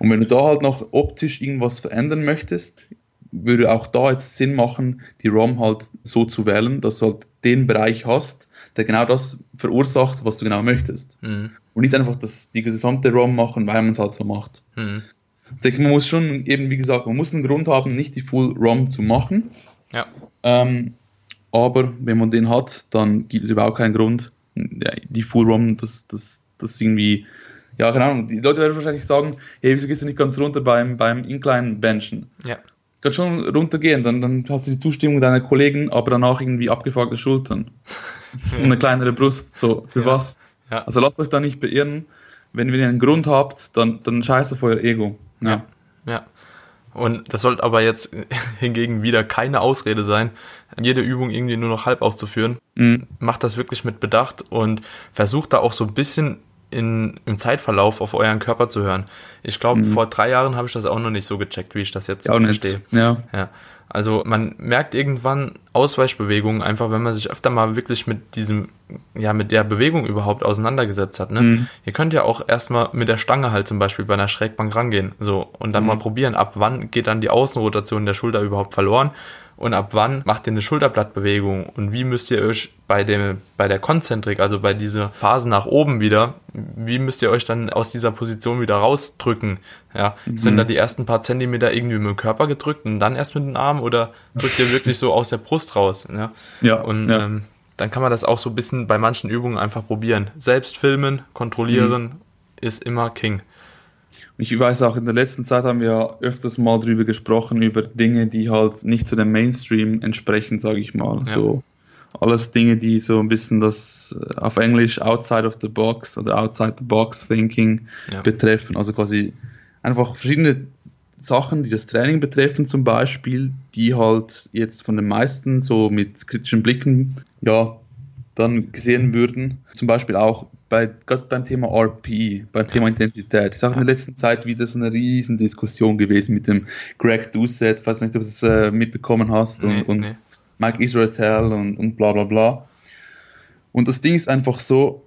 Und wenn du da halt noch optisch irgendwas verändern möchtest, würde auch da jetzt Sinn machen, die ROM halt so zu wählen, dass du halt den Bereich hast, der genau das verursacht, was du genau möchtest. Mhm. Und nicht einfach das, die gesamte ROM machen, weil man es halt so macht. Mhm. Ich denke, man muss schon eben, wie gesagt, man muss einen Grund haben, nicht die Full ROM zu machen. Ja. Ähm, aber wenn man den hat, dann gibt es überhaupt keinen Grund, die Full ROM, das, das, das irgendwie ja, keine Ahnung, die Leute werden wahrscheinlich sagen, hey, wieso gehst du nicht ganz runter beim, beim Incline-Benchen? Ja. Kannst schon runtergehen, dann, dann hast du die Zustimmung deiner Kollegen, aber danach irgendwie abgefuckte Schultern. Und eine kleinere Brust, so, für Ja. was? Ja. Also lasst euch da nicht beirren. Wenn ihr einen Grund habt, dann, dann scheiß auf euer Ego. Ja. ja. Und das sollte aber jetzt hingegen wieder keine Ausrede sein, jede Übung irgendwie nur noch halb auszuführen. Mhm. Macht das wirklich mit Bedacht und versucht da auch so ein bisschen in, im Zeitverlauf auf euren Körper zu hören. Ich glaube, vor drei Jahren habe ich das auch noch nicht so gecheckt, wie ich das jetzt Mhm. Verstehe. Ja. Ja, also man merkt irgendwann Ausweichbewegungen einfach, wenn man sich öfter mal wirklich mit diesem, ja, mit der Bewegung überhaupt auseinandergesetzt hat. Ne? Mhm. Ihr könnt ja auch erstmal mit der Stange halt zum Beispiel bei einer Schrägbank rangehen, so und dann mal probieren, ab wann geht dann die Außenrotation der Schulter überhaupt verloren und ab wann macht ihr eine Schulterblattbewegung und wie müsst ihr euch bei dem, bei der Konzentrik, also bei dieser Phase nach oben wieder, wie müsst ihr euch dann aus dieser Position wieder rausdrücken? Ja, sind da die ersten paar Zentimeter irgendwie mit dem Körper gedrückt und dann erst mit den Armen oder drückt ihr wirklich so aus der Brust raus? Ja, Ja, und ja. Ähm, dann kann man das auch so ein bisschen bei manchen Übungen einfach probieren. Selbst filmen, kontrollieren ist immer King. Ich weiß auch, in der letzten Zeit haben wir öfters mal drüber gesprochen, über Dinge, die halt nicht zu dem Mainstream entsprechen, sage ich mal. So alles Dinge, die so ein bisschen das äh, auf Englisch outside of the box oder outside the box thinking Ja. betreffen. Also quasi einfach verschiedene Sachen, die das Training betreffen, zum Beispiel, die halt jetzt von den meisten so mit kritischen Blicken, ja, dann gesehen würden. Zum Beispiel auch bei, gerade beim Thema RP, beim Thema Intensität. Ist auch in der letzten Zeit wieder so eine riesen Diskussion gewesen mit dem Greg Doucette, weiß nicht, ob du es äh, mitbekommen hast, Nee, und, und nee. Mike Israel und, und bla bla bla. Und das Ding ist einfach so,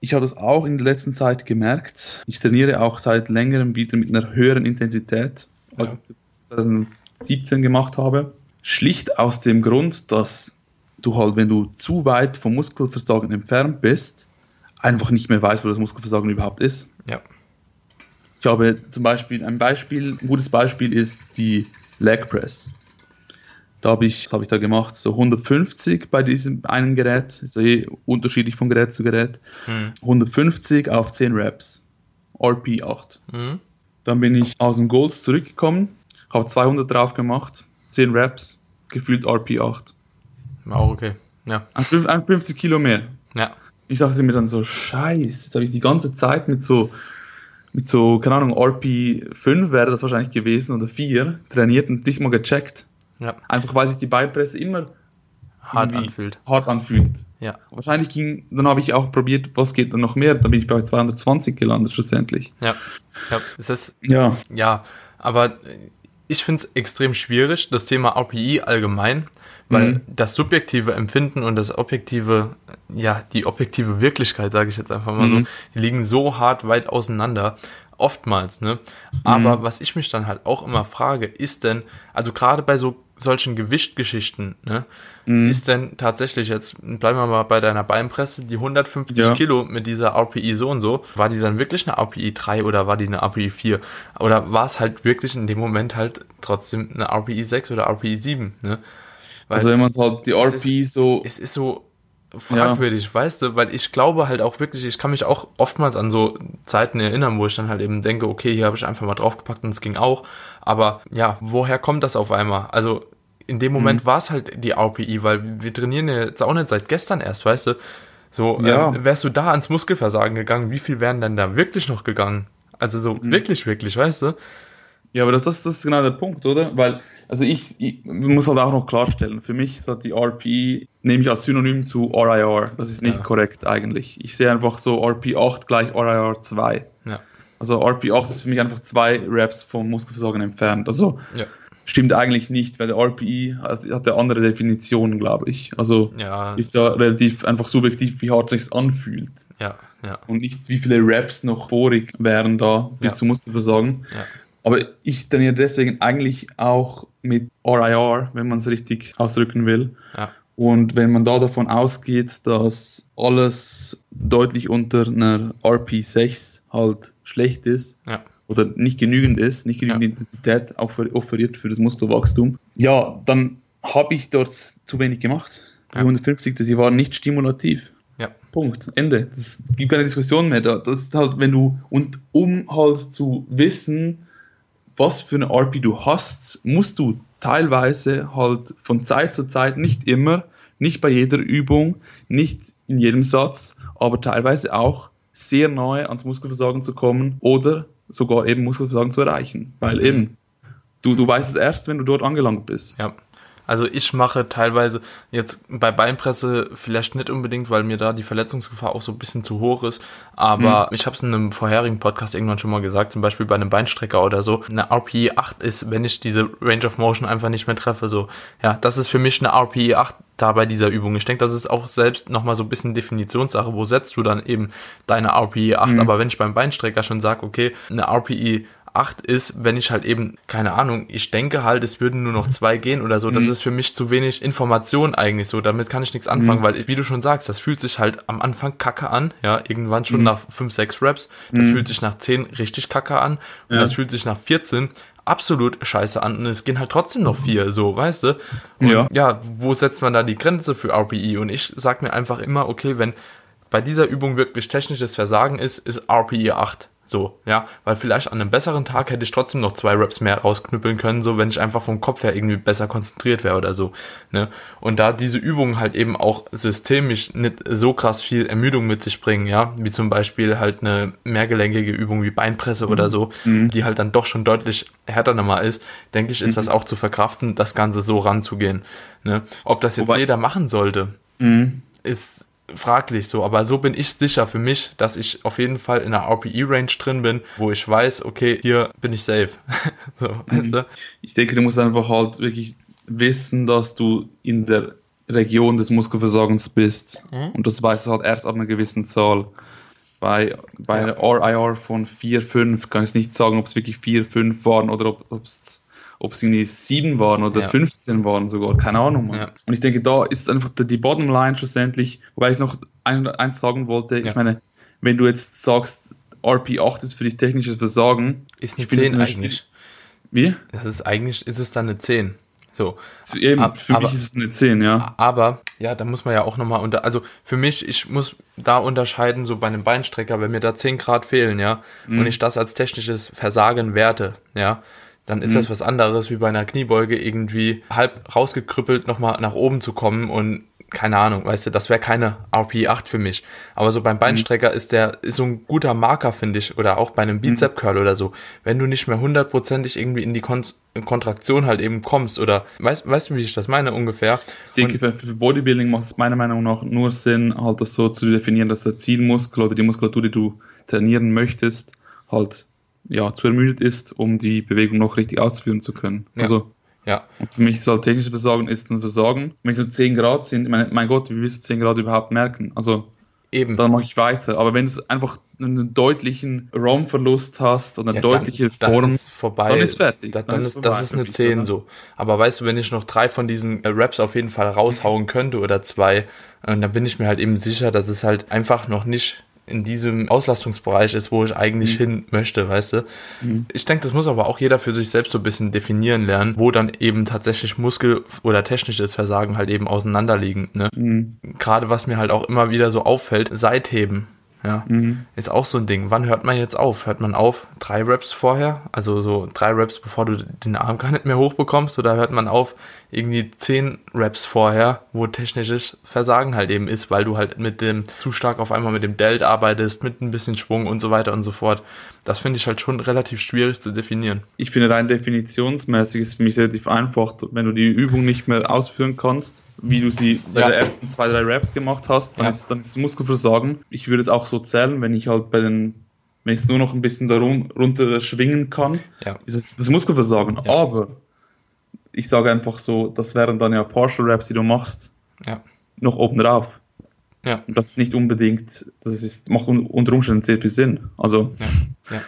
ich habe das auch in der letzten Zeit gemerkt. Ich trainiere auch seit längerem wieder mit einer höheren Intensität, als Ja. ich 2017 gemacht habe. Schlicht aus dem Grund, dass du halt, wenn du zu weit vom Muskelversagen entfernt bist, einfach nicht mehr weißt, wo das Muskelversagen überhaupt ist. Ja. Ich habe zum Beispiel ein Beispiel, ein gutes Beispiel ist die Leg Press. Da habe ich, was habe ich da gemacht? So 150 bei diesem einen Gerät, ist ja eh unterschiedlich von Gerät zu Gerät. Mhm. 150 auf 10 Reps. RP 8. Mhm. Dann bin ich aus dem Golds zurückgekommen, habe 200 drauf gemacht, 10 Reps, gefühlt RP 8. Auch okay. Ja. Ein 50 Kilo mehr. Ja. Ich dachte mir dann so, scheiße, jetzt habe ich die ganze Zeit mit so, mit so, keine Ahnung, RP 5 wäre das wahrscheinlich gewesen oder 4 trainiert und nicht mal gecheckt. Ja. Einfach weil sich die Beinpresse immer Hart anfühlt. hart anfühlt. Ja. Wahrscheinlich ging, dann habe ich auch probiert, was geht dann noch mehr, dann bin ich bei 220 gelandet schlussendlich. Ja. Ja. Es ist Ja. Ja, aber ich finde es extrem schwierig, das Thema RPI allgemein, weil Mhm. das subjektive Empfinden und das objektive, ja, die objektive Wirklichkeit, sage ich jetzt einfach mal Mhm. so, die liegen so hart weit auseinander. Oftmals, ne? Aber was ich mich dann halt auch immer frage, ist denn, also gerade bei so solchen Gewichtgeschichten, ne, Mhm. ist denn tatsächlich jetzt, bleiben wir mal bei deiner Beinpresse, die 150 Ja. Kilo mit dieser RPI so und so, war die dann wirklich eine RPI 3 oder war die eine RPI 4? Oder war es halt wirklich in dem Moment halt trotzdem eine RPI 6 oder RPI 7, ne? Also wenn man halt die es RP so, es ist so fragwürdig, weißt du, weil ich glaube halt auch wirklich, ich kann mich auch oftmals an so Zeiten erinnern, wo ich dann halt eben denke, okay, hier habe ich einfach mal draufgepackt und es ging auch, aber ja, woher kommt das auf einmal? Also in dem Mhm. Moment war es halt die RPI, weil wir trainieren ja jetzt auch nicht seit gestern erst, weißt du? So, Ja. ähm, wärst du da ans Muskelversagen gegangen, wie viel wären denn da wirklich noch gegangen? Also so Mhm. wirklich, wirklich, weißt du? Ja, aber das, das, das ist genau der Punkt, oder? Weil, also ich, ich muss halt auch noch klarstellen, für mich ist halt die RP, nehme ich als Synonym zu RIR, das ist nicht Ja. korrekt eigentlich. Ich sehe einfach so RP 8 gleich RIR 2. Ja, Also RP 8 ist für mich einfach zwei Reps vom Muskelversagen entfernt. Also ja, stimmt eigentlich nicht, weil der RPI hat hat eine andere Definition, glaube ich. Also ja, ist ja relativ einfach subjektiv, wie hart sich anfühlt. ja, ja, Und nicht, wie viele Reps noch vorig wären da bis Ja. zum Muskelversagen. ja, Aber ich trainiere deswegen eigentlich auch mit RIR, wenn man es richtig ausdrücken will. ja, Und wenn man da davon ausgeht, dass alles deutlich unter einer RP6 halt schlecht ist ja, oder nicht genügend ist, nicht genügend Ja. Intensität offer- offeriert für das Muskelwachstum, ja, dann habe ich dort zu wenig gemacht. Die Ja. 150, die waren nicht stimulativ. ja, Punkt. Ende. Es gibt keine Diskussion mehr. Das ist halt, wenn du, und um halt zu wissen, was für eine RP du hast, musst du teilweise halt von Zeit zu Zeit, nicht immer, nicht bei jeder Übung, nicht in jedem Satz, aber teilweise auch sehr nahe ans Muskelversagen zu kommen oder sogar eben Muskelversagen zu erreichen. Weil eben, du, du weißt es erst, wenn du dort angelangt bist. Ja. Also ich mache teilweise jetzt bei Beinpresse vielleicht nicht unbedingt, weil mir da die Verletzungsgefahr auch so ein bisschen zu hoch ist. Aber mhm. ich habe es in einem vorherigen Podcast irgendwann schon mal gesagt, zum Beispiel bei einem Beinstrecker oder so. Eine RPE 8 ist, wenn ich diese Range of Motion einfach nicht mehr treffe. So, ja, das ist für mich eine RPE 8 da bei dieser Übung. Ich denke, das ist auch selbst nochmal so ein bisschen Definitionssache. Wo setzt du dann eben deine RPE 8? Mhm. Aber wenn ich beim Beinstrecker schon sage, okay, eine RPE 8 ist, wenn ich halt eben, keine Ahnung, ich denke halt, es würden nur noch zwei gehen oder so. Das mhm. ist für mich zu wenig Information eigentlich so. Damit kann ich nichts anfangen, mhm. weil, wie du schon sagst, das fühlt sich halt am Anfang kacke an. Ja, irgendwann schon mhm. nach 5, 6 Raps. Das mhm. fühlt sich nach 10 richtig kacke an. Und ja. das fühlt sich nach 14 absolut scheiße an und es gehen halt trotzdem noch vier, so, weißt du? Und ja. ja, wo setzt man da die Grenze für RPE? Und ich sag mir einfach immer, okay, wenn bei dieser Übung wirklich technisches Versagen ist, ist RPE 8. So, ja, weil vielleicht an einem besseren Tag hätte ich trotzdem noch zwei Raps mehr rausknüppeln können, so wenn ich einfach vom Kopf her irgendwie besser konzentriert wäre oder so, ne? Und da diese Übungen halt eben auch systemisch nicht so krass viel Ermüdung mit sich bringen, ja, wie zum Beispiel halt eine mehrgelenkige Übung wie Beinpresse mhm. oder so, mhm. die halt dann doch schon deutlich härter nochmal ist, denke ich, ist mhm. das auch zu verkraften, das Ganze so ranzugehen, ne? Ob das jetzt Wobei, jeder machen sollte, mhm. ist fraglich so, aber so bin ich sicher für mich, dass ich auf jeden Fall in einer RPE-Range drin bin, wo ich weiß, okay, hier bin ich safe. so, mhm. weißt du? Ich denke, du musst einfach halt wirklich wissen, dass du in der Region des Muskelversagens bist. Mhm. Und das weißt du halt erst ab einer gewissen Zahl. Bei, bei ja. einer RIR von 4, 5 kann ich nicht sagen, ob es wirklich 4, 5 waren oder ob es ob es irgendwie sieben waren oder ja. 15 waren sogar, keine Ahnung. Ja. Und ich denke, da ist einfach die Bottomline schlussendlich, wobei ich noch ein, eins sagen wollte, ja. ich meine, wenn du jetzt sagst, RP8 ist für dich technisches Versagen. Ist eine 10 eigentlich. Wie? Das ist eigentlich, ist es dann eine 10. So. Eben, Ab, für aber, mich ist es eine 10, ja. Aber, ja, da muss man ja auch nochmal unter, also für mich, ich muss da unterscheiden, so bei einem Beinstrecker, wenn mir da 10 Grad fehlen, ja, mhm. und ich das als technisches Versagen werte, ja, dann ist mhm. das was anderes, wie bei einer Kniebeuge irgendwie halb rausgekrüppelt nochmal nach oben zu kommen und keine Ahnung, weißt du, das wäre keine RP8 für mich. Aber so beim mhm. Beinstrecker mhm. ist der, ist so ein guter Marker, finde ich, oder auch bei einem Bizep Curl mhm. oder so. Wenn du nicht mehr hundertprozentig irgendwie in die Kon Kontraktion halt eben kommst oder, weißt, weißt du, wie ich das meine ungefähr? Ich denke, für, für Bodybuilding macht es meiner Meinung nach nur Sinn, halt das so zu definieren, dass der Zielmuskel oder die Muskulatur, die du trainieren möchtest, halt ja, zu ermüdet ist, um die Bewegung noch richtig ausführen zu können. Ja. Also, ja. Und für mich ist halt technisches Versorgen ist ein Versorgen. Wenn es so 10 Grad sind, meine, mein Gott, wie willst du 10 Grad überhaupt merken? Also, Eben. dann mache ich weiter. Aber wenn du einfach einen deutlichen Raumverlust hast und eine ja, deutliche dann, Form, dann ist vorbei. Dann ist fertig. Da, dann, dann, ist, vorbei, das ist eine 10 so. Aber weißt du, wenn ich noch drei von diesen äh, Raps auf jeden Fall raushauen könnte oder zwei, äh, dann bin ich mir halt eben sicher, dass es halt einfach noch nicht in diesem Auslastungsbereich ist, wo ich eigentlich mhm. hin möchte, weißt du. Mhm. Ich denke, das muss aber auch jeder für sich selbst so ein bisschen definieren lernen, wo dann eben tatsächlich Muskel- oder technisches Versagen halt eben auseinanderliegen. Ne? Mhm. Gerade was mir halt auch immer wieder so auffällt, Seitheben. Ja, mhm. ist auch so ein Ding. Wann hört man jetzt auf? Hört man auf drei Raps vorher? Also so drei Raps, bevor du den Arm gar nicht mehr hochbekommst? Oder hört man auf irgendwie zehn Raps vorher, wo technisches Versagen halt eben ist, weil du halt mit dem zu stark auf einmal mit dem Delt arbeitest, mit ein bisschen Schwung und so weiter und so fort. Das finde ich halt schon relativ schwierig zu definieren. Ich finde rein definitionsmäßig ist für mich relativ einfach, wenn du die Übung nicht mehr ausführen kannst, wie du sie bei ja. den ersten zwei, drei Raps gemacht hast, dann, ja. ist, dann ist Muskelversagen. Ich würde es auch so zählen, wenn ich halt bei den wenn ich es nur noch ein bisschen darum runter schwingen kann, ja. ist es das Muskelversagen. Aber ich sage einfach so, das wären dann ja Partial Raps, die du machst, ja. noch oben drauf. Ja. Und das ist nicht unbedingt, das ist, macht unter Umständen sehr viel Sinn. Also, ja. Ja.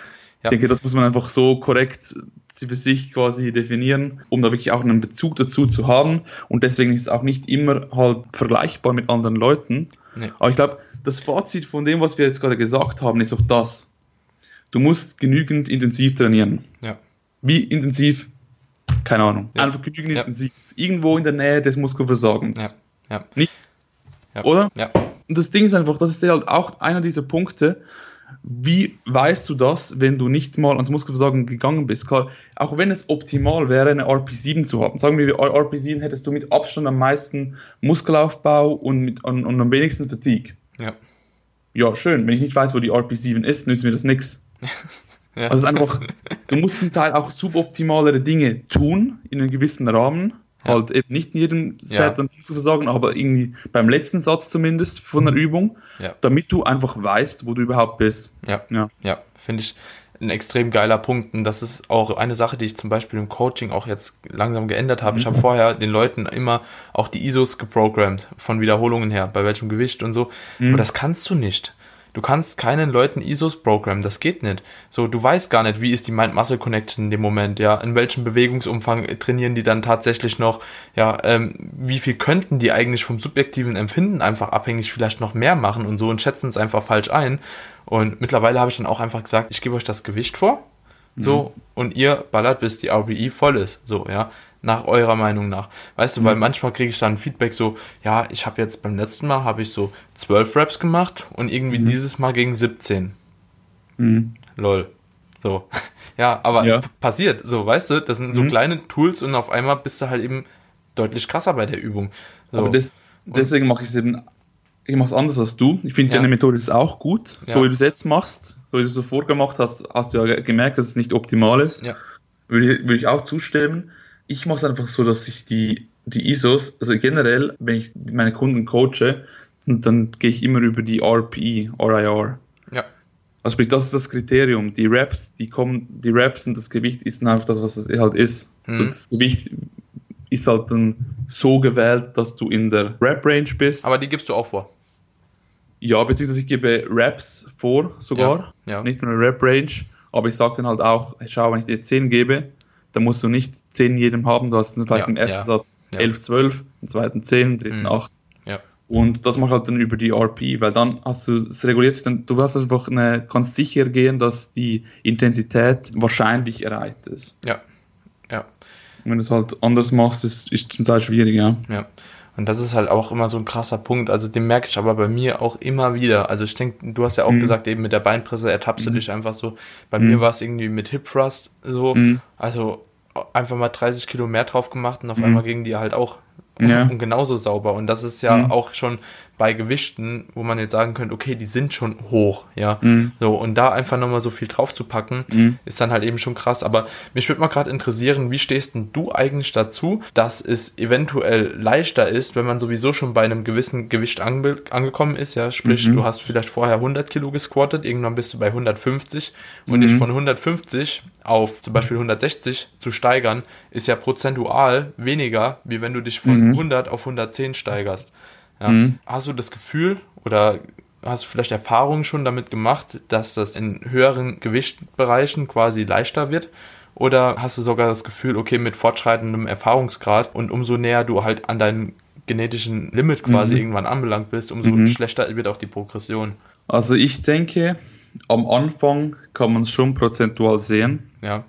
ich denke, das muss man einfach so korrekt für sich quasi definieren, um da wirklich auch einen Bezug dazu zu haben. Und deswegen ist es auch nicht immer halt vergleichbar mit anderen Leuten. Nee. Aber ich glaube, das Fazit von dem, was wir jetzt gerade gesagt haben, ist auch das. Du musst genügend intensiv trainieren. Ja. Wie intensiv? Keine Ahnung. Ja. Einfach genügend ja. intensiv. Irgendwo in der Nähe des Muskelversagens. Nicht? Ja. Oder? Ja. und das Ding ist einfach, das ist halt auch einer dieser Punkte, wie weißt du das, wenn du nicht mal ans Muskelversagen gegangen bist? Klar, auch wenn es optimal wäre, eine RP7 zu haben. Sagen wir, RP7 hättest du mit Abstand am meisten Muskelaufbau und, mit, und, und am wenigsten Fatigue. Ja. Ja, schön. Wenn ich nicht weiß, wo die RP7 ist, nützt mir das nichts. ja. Also es ist einfach, du musst zum Teil auch suboptimalere Dinge tun, in einem gewissen Rahmen. Ja. Halt eben nicht in jedem Set ja. zu versagen, aber irgendwie beim letzten Satz zumindest von der Übung, ja. damit du einfach weißt, wo du überhaupt bist. Ja, ja, ja. finde ich ein extrem geiler Punkt. Und das ist auch eine Sache, die ich zum Beispiel im Coaching auch jetzt langsam geändert habe. Mhm. Ich habe vorher den Leuten immer auch die ISOs geprogrammt, von Wiederholungen her, bei welchem Gewicht und so. Mhm. Aber das kannst du nicht. Du kannst keinen Leuten ISOs programmen, das geht nicht. So, du weißt gar nicht, wie ist die Mind-Muscle-Connection in dem Moment, ja, in welchem Bewegungsumfang trainieren die dann tatsächlich noch, ja, ähm, wie viel könnten die eigentlich vom subjektiven Empfinden einfach abhängig vielleicht noch mehr machen und so und schätzen es einfach falsch ein. Und mittlerweile habe ich dann auch einfach gesagt, ich gebe euch das Gewicht vor, so, mhm. und ihr ballert, bis die RPI voll ist, so, ja nach eurer Meinung nach? Weißt du, mhm. weil manchmal kriege ich dann Feedback so, ja, ich habe jetzt beim letzten Mal habe ich so 12 Raps gemacht und irgendwie mhm. dieses Mal gegen 17. Mhm. Lol. So. ja, aber ja. passiert, so, weißt du, das sind so mhm. kleine Tools und auf einmal bist du halt eben deutlich krasser bei der Übung. So. Aber das, deswegen mache ich es eben, ich mache es anders als du. Ich finde, ja. deine Methode ist auch gut, ja. so wie du es jetzt machst, so wie du es so vorgemacht hast, hast du ja gemerkt, dass es nicht optimal ist. Ja. Würde, würde ich auch zustimmen ich mache es einfach so, dass ich die, die ISOs, also generell, wenn ich meine Kunden coache, dann gehe ich immer über die RPE, RIR. Ja. Also sprich, das ist das Kriterium. Die Raps, die kommen, die Raps und das Gewicht ist einfach das, was es halt ist. Mhm. Das Gewicht ist halt dann so gewählt, dass du in der Rap-Range bist. Aber die gibst du auch vor. Ja, beziehungsweise ich gebe Raps vor sogar, ja, ja. nicht nur Rap-Range, aber ich sage dann halt auch, schau, wenn ich dir 10 gebe, dann musst du nicht 10 in jedem haben. Du hast dann vielleicht ja, im ersten ja, Satz ja. 11, 12, im zweiten 10, im dritten mhm. 8. Ja. Und das macht halt dann über die RP, weil dann hast du, es reguliert sich dann, du hast einfach eine, kannst sicher gehen, dass die Intensität wahrscheinlich erreicht ist. Ja. Ja. Und wenn du es halt anders machst, ist, ist zum Teil schwierig, ja. Ja. Und das ist halt auch immer so ein krasser Punkt. Also den merke ich aber bei mir auch immer wieder. Also ich denke, du hast ja auch mhm. gesagt, eben mit der Beinpresse ertappst mhm. du dich einfach so. Bei mhm. mir war es irgendwie mit Hip Thrust so. Mhm. Also einfach mal 30 Kilo mehr drauf gemacht und auf mhm. einmal gingen die halt auch ja. und genauso sauber. Und das ist ja mhm. auch schon bei Gewichten, wo man jetzt sagen könnte, okay, die sind schon hoch, ja. Mhm. So, und da einfach nochmal so viel drauf zu packen, mhm. ist dann halt eben schon krass. Aber mich würde mal gerade interessieren, wie stehst denn du eigentlich dazu, dass es eventuell leichter ist, wenn man sowieso schon bei einem gewissen Gewicht ange angekommen ist, ja. Sprich, mhm. du hast vielleicht vorher 100 Kilo gesquattet, irgendwann bist du bei 150 und dich mhm. von 150 auf zum Beispiel 160 zu steigern, ist ja prozentual weniger, wie wenn du dich von 100 mhm. auf 110 steigerst. Ja. Mhm. Hast du das Gefühl oder hast du vielleicht Erfahrungen schon damit gemacht, dass das in höheren Gewichtbereichen quasi leichter wird? Oder hast du sogar das Gefühl, okay, mit fortschreitendem Erfahrungsgrad und umso näher du halt an deinem genetischen Limit quasi mhm. irgendwann anbelangt bist, umso mhm. schlechter wird auch die Progression? Also ich denke, am Anfang kann man es schon prozentual sehen. Ja.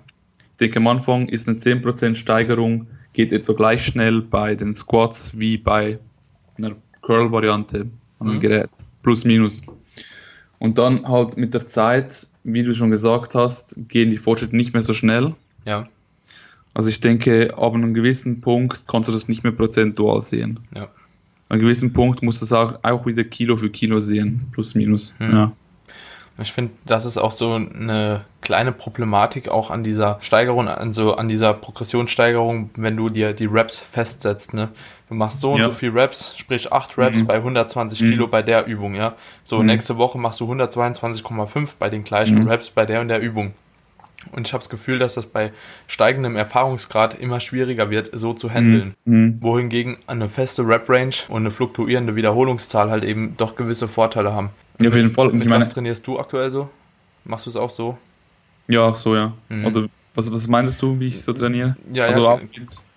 Ich denke, am Anfang ist eine 10% Steigerung, geht etwa gleich schnell bei den Squats wie bei einer Curl-Variante an dem mhm. Gerät. Plus, minus. Und dann halt mit der Zeit, wie du schon gesagt hast, gehen die Fortschritte nicht mehr so schnell. Ja. Also ich denke, ab einem gewissen Punkt kannst du das nicht mehr prozentual sehen. Ja. An einem gewissen Punkt musst du das auch, auch wieder Kilo für Kilo sehen. Plus, minus. Mhm. Ja. Ich finde, das ist auch so eine kleine Problematik auch an dieser Steigerung, also an dieser Progressionssteigerung, wenn du dir die Raps festsetzt. Ne? Du machst so und ja. so viel Raps, sprich 8 Raps mhm. bei 120 mhm. Kilo bei der Übung. Ja? So, mhm. nächste Woche machst du 122,5 bei den gleichen mhm. Raps bei der und der Übung. Und ich habe das Gefühl, dass das bei steigendem Erfahrungsgrad immer schwieriger wird, so zu handeln. Mhm. mhm. Wohingegen eine feste Rap-Range und eine fluktuierende Wiederholungszahl halt eben doch gewisse Vorteile haben. Ja, auf jeden Fall. Mit ich meine, was trainierst du aktuell so? Machst du es auch so? Ja, so ja. Mhm. Oder was, was meinst du, wie ich so trainiere? Ja, also ja,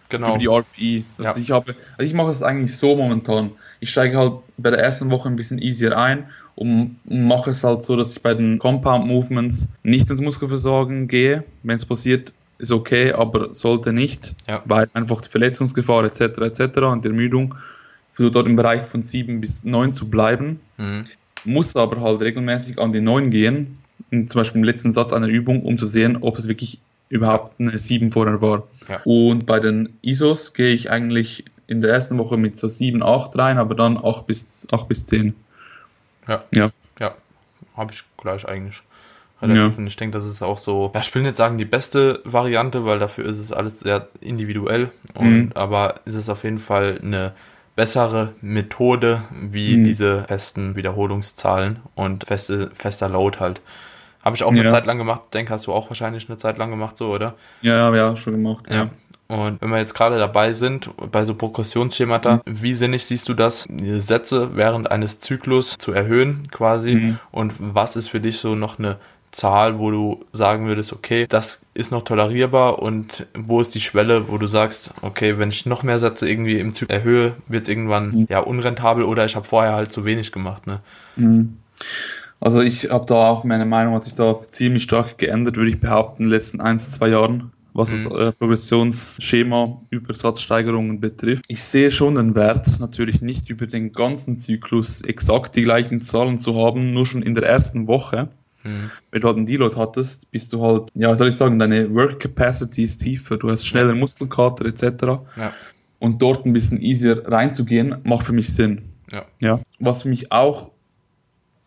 genau. über die RPE. Also ja. ich habe, also ich mache es eigentlich so momentan. Ich steige halt bei der ersten Woche ein bisschen easier ein und mache es halt so, dass ich bei den Compound Movements nicht ins Muskelversorgen gehe. Wenn es passiert, ist okay, aber sollte nicht, ja. weil einfach die Verletzungsgefahr etc. etc. und die Ermüdung versucht dort im Bereich von 7 bis 9 zu bleiben, Mhm. Muss aber halt regelmäßig an die 9 gehen, zum Beispiel im letzten Satz einer Übung, um zu sehen, ob es wirklich überhaupt eine 7 vorher war. Ja. Und bei den ISOs gehe ich eigentlich in der ersten Woche mit so 7, 8 rein, aber dann 8 bis, 8 bis 10. Ja. Ja. Ja, habe ich gleich eigentlich. Relativ. Ja. Und ich denke, das ist auch so, ja, ich will nicht sagen die beste Variante, weil dafür ist es alles sehr individuell. Und, Mhm. Aber ist es auf jeden Fall eine bessere Methode wie Mhm. diese festen Wiederholungszahlen und feste, fester Load halt. Habe ich auch eine Ja. Zeit lang gemacht. Denke, hast du auch wahrscheinlich eine Zeit lang gemacht, so, oder? Ja, wir auch schon gemacht. Ja. Und wenn wir jetzt gerade dabei sind, bei so Progressionsschemata, wie sinnig siehst du das, Sätze während eines Zyklus zu erhöhen quasi? Mhm. Und was ist für dich so noch eine Zahl, wo du sagen würdest, okay, das ist noch tolerierbar und wo ist die Schwelle, wo du sagst, okay, wenn ich noch mehr Sätze irgendwie im Zyklus erhöhe, wird es irgendwann Mhm. ja unrentabel oder ich habe vorher halt zu wenig gemacht, ne? Mhm. Also ich habe da auch meine Meinung hat sich da ziemlich stark geändert, würde ich behaupten, in den letzten ein, zwei Jahren, was Mhm. das äh, Progressionsschema Übersatzsteigerungen betrifft. Ich sehe schon den Wert, natürlich nicht über den ganzen Zyklus exakt die gleichen Zahlen zu haben, nur schon in der ersten Woche. Mhm. Wenn du halt einen Deload hattest, bist du halt, ja, was soll ich sagen, deine Work Capacity ist tiefer, du hast schneller Muskelkater etc. Ja. Und dort ein bisschen easier reinzugehen, macht für mich Sinn. Ja. Ja. Was für mich auch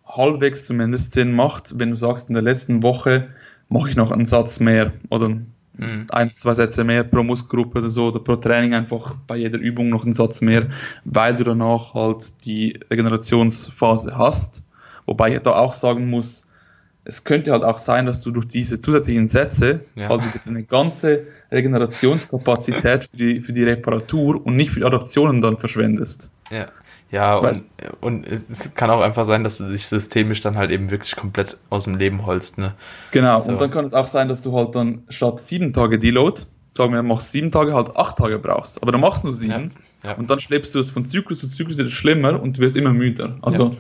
halbwegs zumindest Sinn macht, wenn du sagst, in der letzten Woche mache ich noch einen Satz mehr oder Mhm. eins, zwei Sätze mehr pro Muskelgruppe oder so oder pro Training einfach bei jeder Übung noch einen Satz mehr, weil du danach halt die Regenerationsphase hast. Wobei ich da auch sagen muss, es könnte halt auch sein, dass du durch diese zusätzlichen Sätze Ja. halt eine ganze Regenerationskapazität für die, für die Reparatur und nicht für die Adaptionen dann verschwendest. Ja, ja Weil- und, und es kann auch einfach sein, dass du dich systemisch dann halt eben wirklich komplett aus dem Leben holst, ne? Genau, So. und dann kann es auch sein, dass du halt dann statt sieben Tage Deload, sagen wir, machst sieben Tage, halt acht Tage brauchst. Aber dann machst du nur sieben Ja, ja. und dann schleppst du es von Zyklus zu Zyklus wieder schlimmer und du wirst immer müder. Also,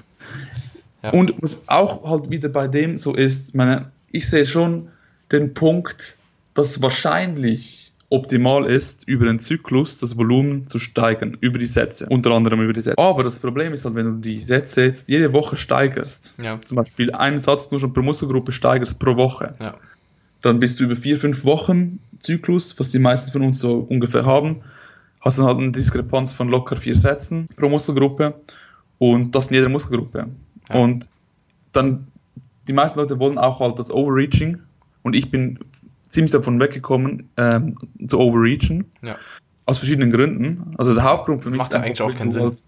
Ja. und was auch halt wieder bei dem so ist, meine, ich sehe schon den Punkt, dass wahrscheinlich optimal ist, über den Zyklus das Volumen zu steigern, über die Sätze, unter anderem über die Sätze. Aber das Problem ist halt, wenn du die Sätze jetzt jede Woche steigerst, Ja, zum Beispiel einen Satz nur schon pro Muskelgruppe steigerst pro Woche, ja, dann bist du über vier, fünf Wochen Zyklus, was die meisten von uns so ungefähr haben, hast du halt eine Diskrepanz von locker vier Sätzen pro Muskelgruppe und das in jeder Muskelgruppe. Ja. Und dann, die meisten Leute wollen auch halt das Overreaching und ich bin ziemlich davon weggekommen, ähm, zu overreachen, ja. aus verschiedenen Gründen. Also der Hauptgrund für mich Macht ja eigentlich auch keinen du Sinn. halt-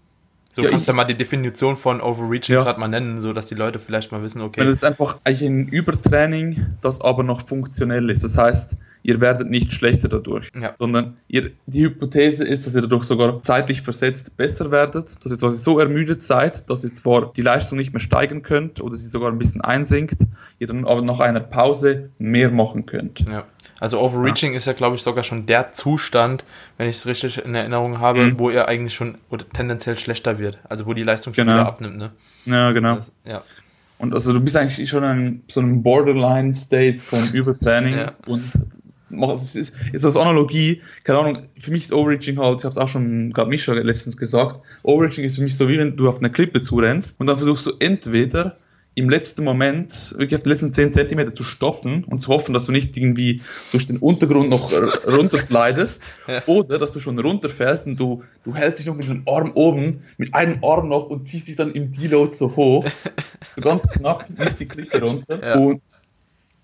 So Ja, kannst ich- ja mal die Definition von Overreaching Ja. gerade mal nennen, so dass die Leute vielleicht mal wissen, Weil okay, es ist einfach eigentlich ein Übertraining, das aber noch funktionell ist. Das heißt, ihr werdet nicht schlechter dadurch, Ja. sondern ihr, die Hypothese ist, dass ihr dadurch sogar zeitlich versetzt besser werdet, dass ihr quasi so ermüdet seid, dass ihr zwar die Leistung nicht mehr steigern könnt oder sie sogar ein bisschen einsinkt, ihr dann aber nach einer Pause mehr machen könnt. ja. Also Overreaching ist ja, glaube ich, sogar schon der Zustand, wenn ich es richtig in Erinnerung habe, Mhm. wo er eigentlich schon tendenziell schlechter wird. Also wo die Leistung schon Genau. wieder abnimmt, ne? Ja, genau. Das, ja. Und also du bist eigentlich schon in so einem Borderline-State von Übertraining Ja. und es ist, ist das Analogie, keine Ahnung, für mich ist Overreaching halt, ich habe es auch schon, gerade Mischa letztens gesagt, Overreaching ist für mich so wie wenn du auf eine Klippe zurennst und dann versuchst du entweder im letzten Moment, wirklich auf die letzten 10 Zentimeter zu stoppen und zu hoffen, dass du nicht irgendwie durch den Untergrund noch runterslidest Ja. oder dass du schon runterfällst und du, du hältst dich noch mit dem Arm oben, mit einem Arm noch und ziehst dich dann im Deload so hoch, so ganz knapp, nicht die Klippe runter. Ja. Und,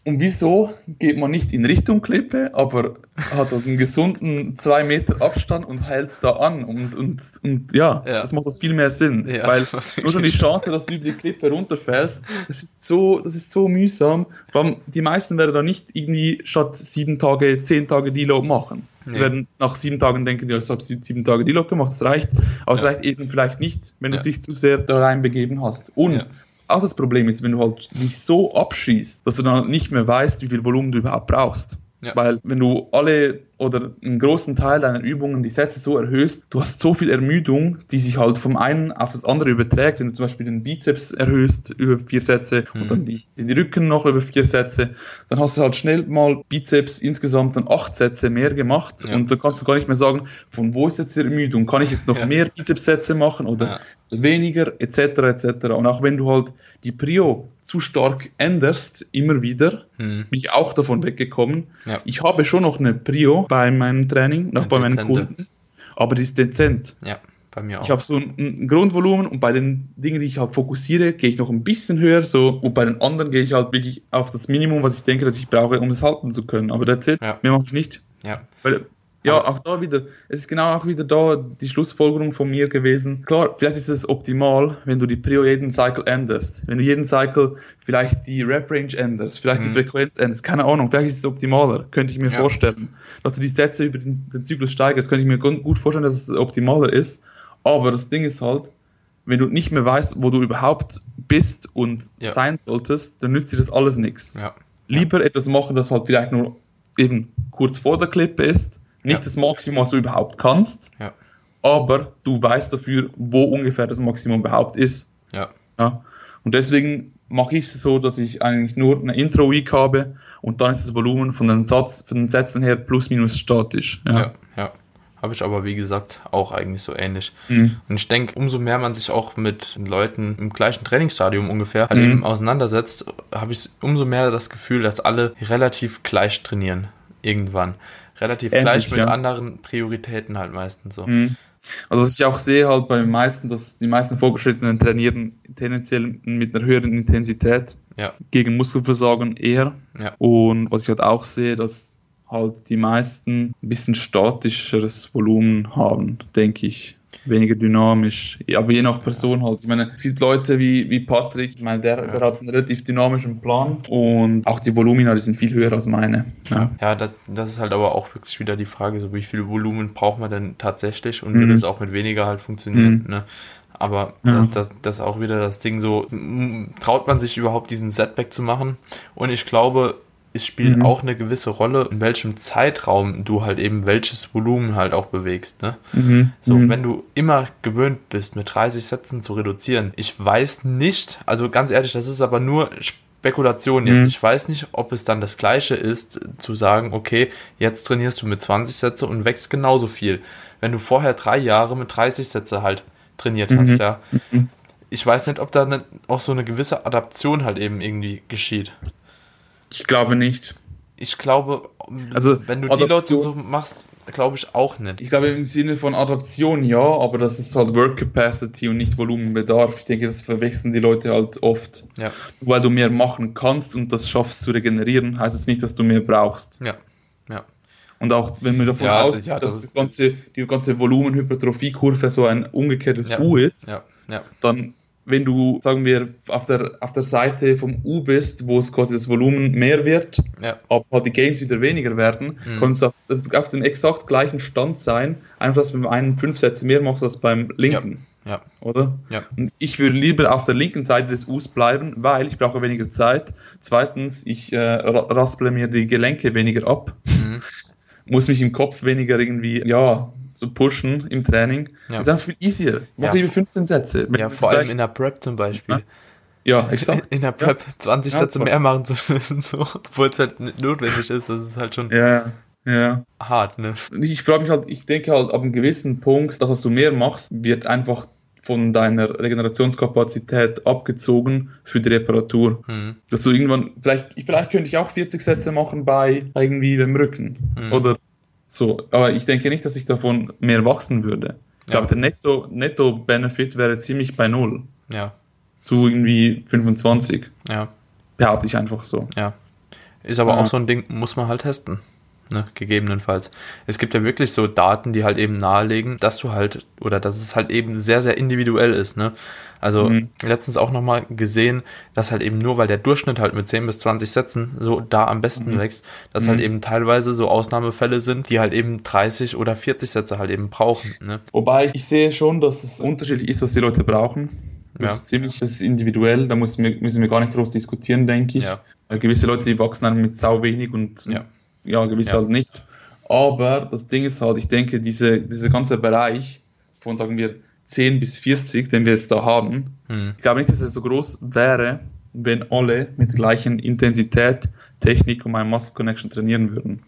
und wieso geht man nicht in Richtung Klippe, aber hat einen gesunden 2 Meter Abstand und hält da an und, und, und ja, Ja. das macht doch viel mehr Sinn, Ja, weil nur schon die Chance, dass du über die Klippe runterfällst, das ist so, das ist so mühsam. Vor allem, die meisten werden da nicht irgendwie statt sieben Tage, zehn Tage Deload machen. Die Nee. werden nach sieben Tagen denken, ja, ich habe sieben Tage Deload gemacht, das reicht. Aber es Ja. reicht eben vielleicht nicht, wenn du dich zu sehr da reinbegeben hast. Und. Auch das Problem ist, wenn du halt dich so abschießt, dass du dann nicht mehr weißt, wie viel Volumen du überhaupt brauchst. Ja. Weil wenn du alle oder einen großen Teil deiner Übungen die Sätze so erhöhst, du hast so viel Ermüdung, die sich halt vom einen auf das andere überträgt. Wenn du zum Beispiel den Bizeps erhöhst über vier Sätze mhm. und dann die, die Rücken noch über vier Sätze, dann hast du halt schnell mal Bizeps insgesamt dann acht Sätze mehr gemacht ja. und dann kannst du gar nicht mehr sagen, von wo ist jetzt die Ermüdung? Kann ich jetzt noch ja. mehr Bizepssätze machen oder weniger etc. etc. Und auch wenn du halt die Prio zu stark änderst, immer wieder, hm. bin ich auch davon weggekommen. Ja. Ich habe schon noch eine Prio bei meinem Training, noch bei meinen Kunden, aber die ist dezent. Ja, bei mir auch. Ich habe so ein, ein, Grundvolumen und bei den Dingen, die ich halt fokussiere, gehe ich noch ein bisschen höher, so, und bei den anderen gehe ich halt wirklich auf das Minimum, was ich denke, dass ich brauche, um es halten zu können. Aber das ja. mehr mache ich nicht. Ja. Weil ja, auch da wieder, es ist genau auch wieder da die Schlussfolgerung von mir gewesen. Klar, vielleicht ist es optimal, wenn du die Prio jeden Cycle änderst. Wenn du jeden Cycle vielleicht die Rep-Range änderst, vielleicht mhm. die Frequenz änderst, keine Ahnung, vielleicht ist es optimaler, könnte ich mir ja. vorstellen. Dass du die Sätze über den, den Zyklus steigerst, könnte ich mir gut vorstellen, dass es optimaler ist. Aber das Ding ist halt, wenn du nicht mehr weißt, wo du überhaupt bist und ja. sein solltest, dann nützt dir das alles nichts. Ja. Lieber etwas machen, das halt vielleicht nur eben kurz vor der Klippe ist, nicht ja. das Maximum, was du überhaupt kannst, ja. aber du weißt dafür, wo ungefähr das Maximum überhaupt ist. Ja. ja. Und deswegen mache ich es so, dass ich eigentlich nur eine Intro-Week habe und dann ist das Volumen von den, Satz, von den Sätzen her plus minus statisch. Ja, ja. ja. Habe ich aber, wie gesagt, auch eigentlich so ähnlich. Mhm. Und ich denke, umso mehr man sich auch mit Leuten im gleichen Trainingsstadium ungefähr halt mhm. eben auseinandersetzt, habe ich umso mehr das Gefühl, dass alle relativ gleich trainieren. Irgendwann relativ Ähnlich, gleich mit ja. anderen Prioritäten halt meistens so. Mhm. Also was ich auch sehe halt bei den meisten, dass die meisten Vorgeschrittenen trainieren tendenziell mit einer höheren Intensität ja. gegen Muskelversagen eher. Ja. Und was ich halt auch sehe, dass halt die meisten ein bisschen statischeres Volumen haben, denke ich weniger dynamisch. Aber je nach Person halt. Ich meine, es gibt Leute wie, wie Patrick, ich meine, der, der hat einen relativ dynamischen Plan und auch die Volumina, die sind viel höher als meine. Ja, ja das, das ist halt aber auch wirklich wieder die Frage, so wie viel Volumen braucht man denn tatsächlich und mhm. würde es auch mit weniger halt funktionieren. Mhm. Ne? Aber ja. das, das ist auch wieder das Ding so, traut man sich überhaupt diesen Setback zu machen? Und ich glaube, es spielt mhm. auch eine gewisse Rolle, in welchem Zeitraum du halt eben welches Volumen halt auch bewegst. Ne? Mhm. So, mhm. wenn du immer gewöhnt bist, mit 30 Sätzen zu reduzieren, ich weiß nicht, also ganz ehrlich, das ist aber nur Spekulation jetzt. Mhm. Ich weiß nicht, ob es dann das gleiche ist, zu sagen, okay, jetzt trainierst du mit 20 Sätze und wächst genauso viel. Wenn du vorher drei Jahre mit 30 Sätze halt trainiert hast, mhm. ja. Mhm. Ich weiß nicht, ob da ne, auch so eine gewisse Adaption halt eben irgendwie geschieht. Ich glaube nicht. Ich glaube, also wenn du Adaption, die Leute so machst, glaube ich auch nicht. Ich glaube im Sinne von Adaption ja, aber das ist halt Work Capacity und nicht Volumenbedarf. Ich denke, das verwechseln die Leute halt oft. Ja. Weil du mehr machen kannst und das schaffst zu regenerieren, heißt es das nicht, dass du mehr brauchst. Ja. Ja. Und auch wenn wir davon ja, ausgehen, ja, das dass das ganze, die ganze Volumenhypertrophie-Kurve so ein umgekehrtes. U ist, ja. dann wenn du, sagen wir, auf der, auf der Seite vom U bist, wo es quasi das Volumen mehr wird, ja. aber halt die Gains wieder weniger werden, mhm. kannst du auf, auf dem exakt gleichen Stand sein, einfach dass du beim einen fünf Sätze mehr machst als beim linken. Ja. ja. Oder? Ja. Und ich würde lieber auf der linken Seite des Us bleiben, weil ich brauche weniger Zeit. Zweitens, ich äh, rasple mir die Gelenke weniger ab. Mhm. Muss mich im Kopf weniger irgendwie, ja, zu pushen im Training. Ja. ist einfach viel easier. Mach ja. lieber 15 Sätze. Ja, vor allem in der Prep zum Beispiel. Ja, exakt. In der Prep ja. 20 ja, Sätze mehr machen zu müssen, so, obwohl es halt nicht notwendig ist. Das ist halt schon ja, ja. hart, ne? Ich frage mich halt, ich denke halt, ab einem gewissen Punkt, dass was du mehr machst, wird einfach von deiner Regenerationskapazität abgezogen für die Reparatur. Mhm. Dass du irgendwann, vielleicht, vielleicht könnte ich auch 40 Sätze machen bei irgendwie dem Rücken. Mhm. Oder so, aber ich denke nicht, dass ich davon mehr wachsen würde. Ich ja. glaube, der Netto, Netto-Benefit wäre ziemlich bei Null. Ja. Zu irgendwie 25. Ja. Behaupte ich einfach so. Ja. Ist aber ja. auch so ein Ding, muss man halt testen. Ne, gegebenenfalls. Es gibt ja wirklich so Daten, die halt eben nahelegen, dass du halt, oder dass es halt eben sehr, sehr individuell ist. Ne? Also mhm. letztens auch nochmal gesehen, dass halt eben nur, weil der Durchschnitt halt mit 10 bis 20 Sätzen so da am besten mhm. wächst, dass halt mhm. halt eben teilweise so Ausnahmefälle sind, die halt eben 30 oder 40 Sätze halt eben brauchen. Ne? Wobei ich sehe schon, dass es unterschiedlich ist, was die Leute brauchen. Das ja. ist ziemlich, das ist individuell, da müssen wir, müssen wir gar nicht groß diskutieren, denke ich. Ja. Weil gewisse Leute, die wachsen dann mit sau wenig und ja ja, gewiss Ja. halt nicht. Aber das Ding ist halt, ich denke, diese, dieser ganze Bereich von, sagen wir, 10 bis 40, den wir jetzt da haben, Hm. ich glaube nicht, dass er so groß wäre, wenn alle mit der gleichen Intensität, Technik und meinem Muscle Connection trainieren würden.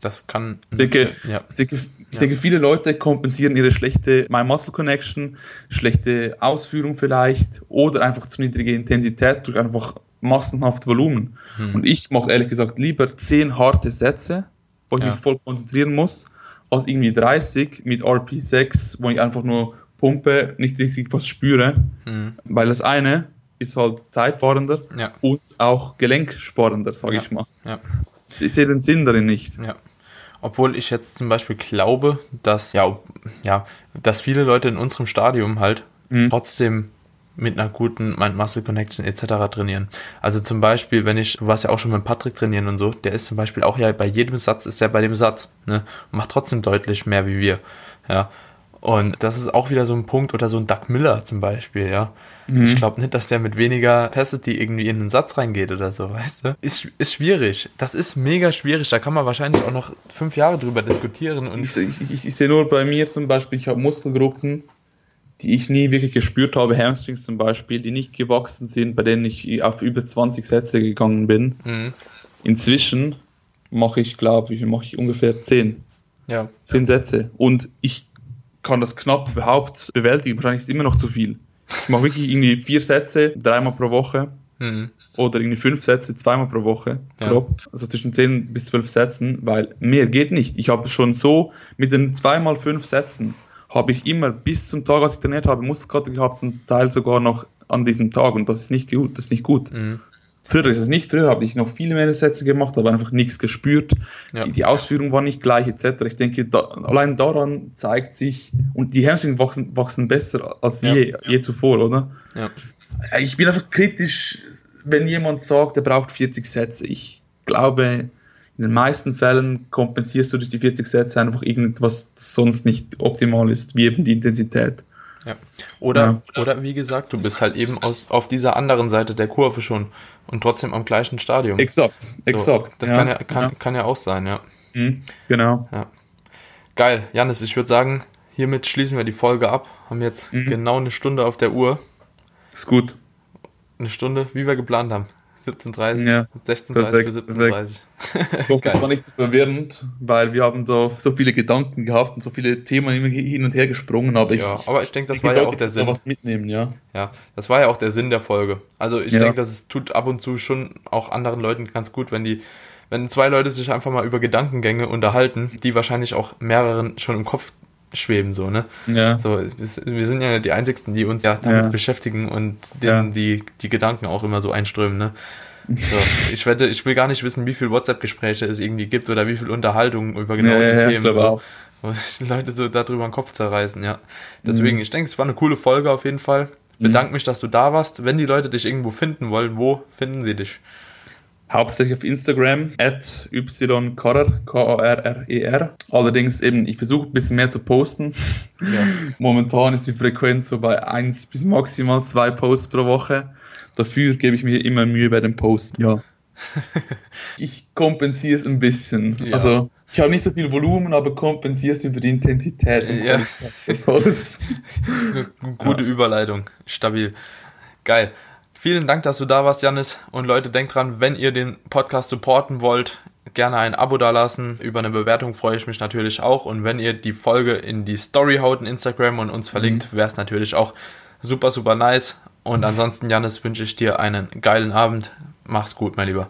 Das kann. Ich denke, ja. ich denke, ich denke, viele Leute kompensieren ihre schlechte My Muscle Connection, schlechte Ausführung vielleicht oder einfach zu niedrige Intensität durch einfach massenhaft Volumen. Hm. Und ich mache ehrlich gesagt lieber 10 harte Sätze, wo ich Ja. mich voll konzentrieren muss, als irgendwie 30 mit RP6, wo ich einfach nur pumpe, nicht richtig was spüre. Hm. Weil das eine ist halt zeitsparender Ja. und auch gelenksparender, sage Ja. ich mal. Ich sehe den Sinn darin nicht. Obwohl ich jetzt zum Beispiel glaube, dass, ja, ja, dass viele Leute in unserem Stadium halt Mhm. trotzdem mit einer guten Mind-Muscle Connection etc. trainieren. Also zum Beispiel, wenn ich, du warst ja auch schon mit Patrick trainieren und so, der ist zum Beispiel auch ja bei jedem Satz, ist er bei dem Satz, ne? Und macht trotzdem deutlich mehr wie wir. Ja. Und das ist auch wieder so ein Punkt, oder so ein Doug Miller zum Beispiel, ja. Mhm. Ich glaube nicht, dass der mit weniger Capacity irgendwie in den Satz reingeht oder so, weißt du? Ist, ist schwierig. Das ist mega schwierig. Da kann man wahrscheinlich auch noch fünf Jahre drüber diskutieren. Und Ich, ich, ich, ich sehe nur bei mir zum Beispiel, ich habe Muskelgruppen, die ich nie wirklich gespürt habe, Hamstrings zum Beispiel, die nicht gewachsen sind, bei denen ich auf über 20 Sätze gegangen bin. Mhm. Inzwischen mache ich, glaube ich, mache ich ungefähr 10, ja, 10 Sätze. Und ich kann das knapp überhaupt bewältigen. Wahrscheinlich ist es immer noch zu viel. Ich mache wirklich irgendwie vier Sätze, dreimal pro Woche mhm. oder irgendwie fünf Sätze, zweimal pro Woche, Ja. grob. Also zwischen 10 bis 12 Sätzen, weil mehr geht nicht. Ich habe schon so mit den zweimal fünf Sätzen habe ich immer bis zum Tag, als ich trainiert habe, Muskelkater gehabt, zum Teil sogar noch an diesem Tag und das ist nicht gut. Das ist nicht gut. Mhm. Früher ist es nicht, früher habe ich noch viel mehr Sätze gemacht, aber einfach nichts gespürt. Ja. Die, die Ausführung war nicht gleich, etc. Ich denke, da, allein daran zeigt sich, und die Hamstrings wachsen, wachsen besser als Ja. je, je zuvor, oder? ja. Ich bin einfach kritisch, wenn jemand sagt, er braucht 40 Sätze. Ich glaube, in den meisten Fällen kompensierst du durch die 40 Sätze einfach irgendwas, sonst nicht optimal ist, wie eben die Intensität. Ja. Oder, oder wie gesagt, du bist halt eben aus, auf dieser anderen Seite der Kurve schon und trotzdem am gleichen Stadium. Exakt, So, exakt. Das kann, ja, kann, kann ja auch sein, ja. Mhm, genau. Geil, Janis, ich würde sagen, hiermit schließen wir die Folge ab. Haben jetzt Mhm. genau eine Stunde auf der Uhr. Ist gut. Eine Stunde, wie wir geplant haben. 17.30, Ja, 16.30 bis perfekt, 17.30 Ich hoffe, das war nicht so verwirrend, weil wir haben so, so viele Gedanken gehabt und so viele Themen hin und her gesprungen, aber ich, Ja, aber ich denke, das ich war ja auch der Sinn. was mitnehmen, ja. Ja, das war ja auch der Sinn der Folge. Also ich Ja. denke, dass es tut ab und zu schon auch anderen Leuten ganz gut, wenn die, wenn zwei Leute sich einfach mal über Gedankengänge unterhalten, die wahrscheinlich auch mehreren schon im Kopf schweben, so, ne? Ja, So, wir sind ja nicht die Einzigen, die uns ja damit Ja. beschäftigen und denen Ja. die, die Gedanken auch immer so einströmen, ne? So, ich wette, ich will gar nicht wissen, wie viel WhatsApp-Gespräche es irgendwie gibt oder wie viel Unterhaltung über genau ja, die ja, Themen. So, auch. wo sich Leute so darüber den Kopf zerreißen, ja. Deswegen, Mhm. ich denke, es war eine coole Folge auf jeden Fall. Bedanke mich, dass du da warst. Wenn die Leute dich irgendwo finden wollen, wo finden sie dich? Hauptsächlich auf Instagram, at ykorrer, K-A-R-R-E-R. E Allerdings eben, ich versuche ein bisschen mehr zu posten. Ja. Momentan ist die Frequenz so bei 1 bis maximal 2 Posts pro Woche. Dafür gebe ich mir immer Mühe bei den Posts. Ja. ich kompensiere es ein bisschen. Ja. Also, ich habe nicht so viel Volumen, aber kompensiere es über die Intensität Ja. Gute Überleitung. Stabil. Geil. Vielen Dank, dass du da warst, Janis. Und Leute, denkt dran, wenn ihr den Podcast supporten wollt, gerne ein Abo dalassen. Über eine Bewertung freue ich mich natürlich auch. Und wenn ihr die Folge in die Story haut in Instagram und uns verlinkt, wäre es natürlich auch super, super nice. Und ansonsten, Janis, wünsche ich dir einen geilen Abend. Mach's gut, mein Lieber.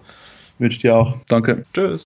Wünsche dir auch. Danke. Tschüss.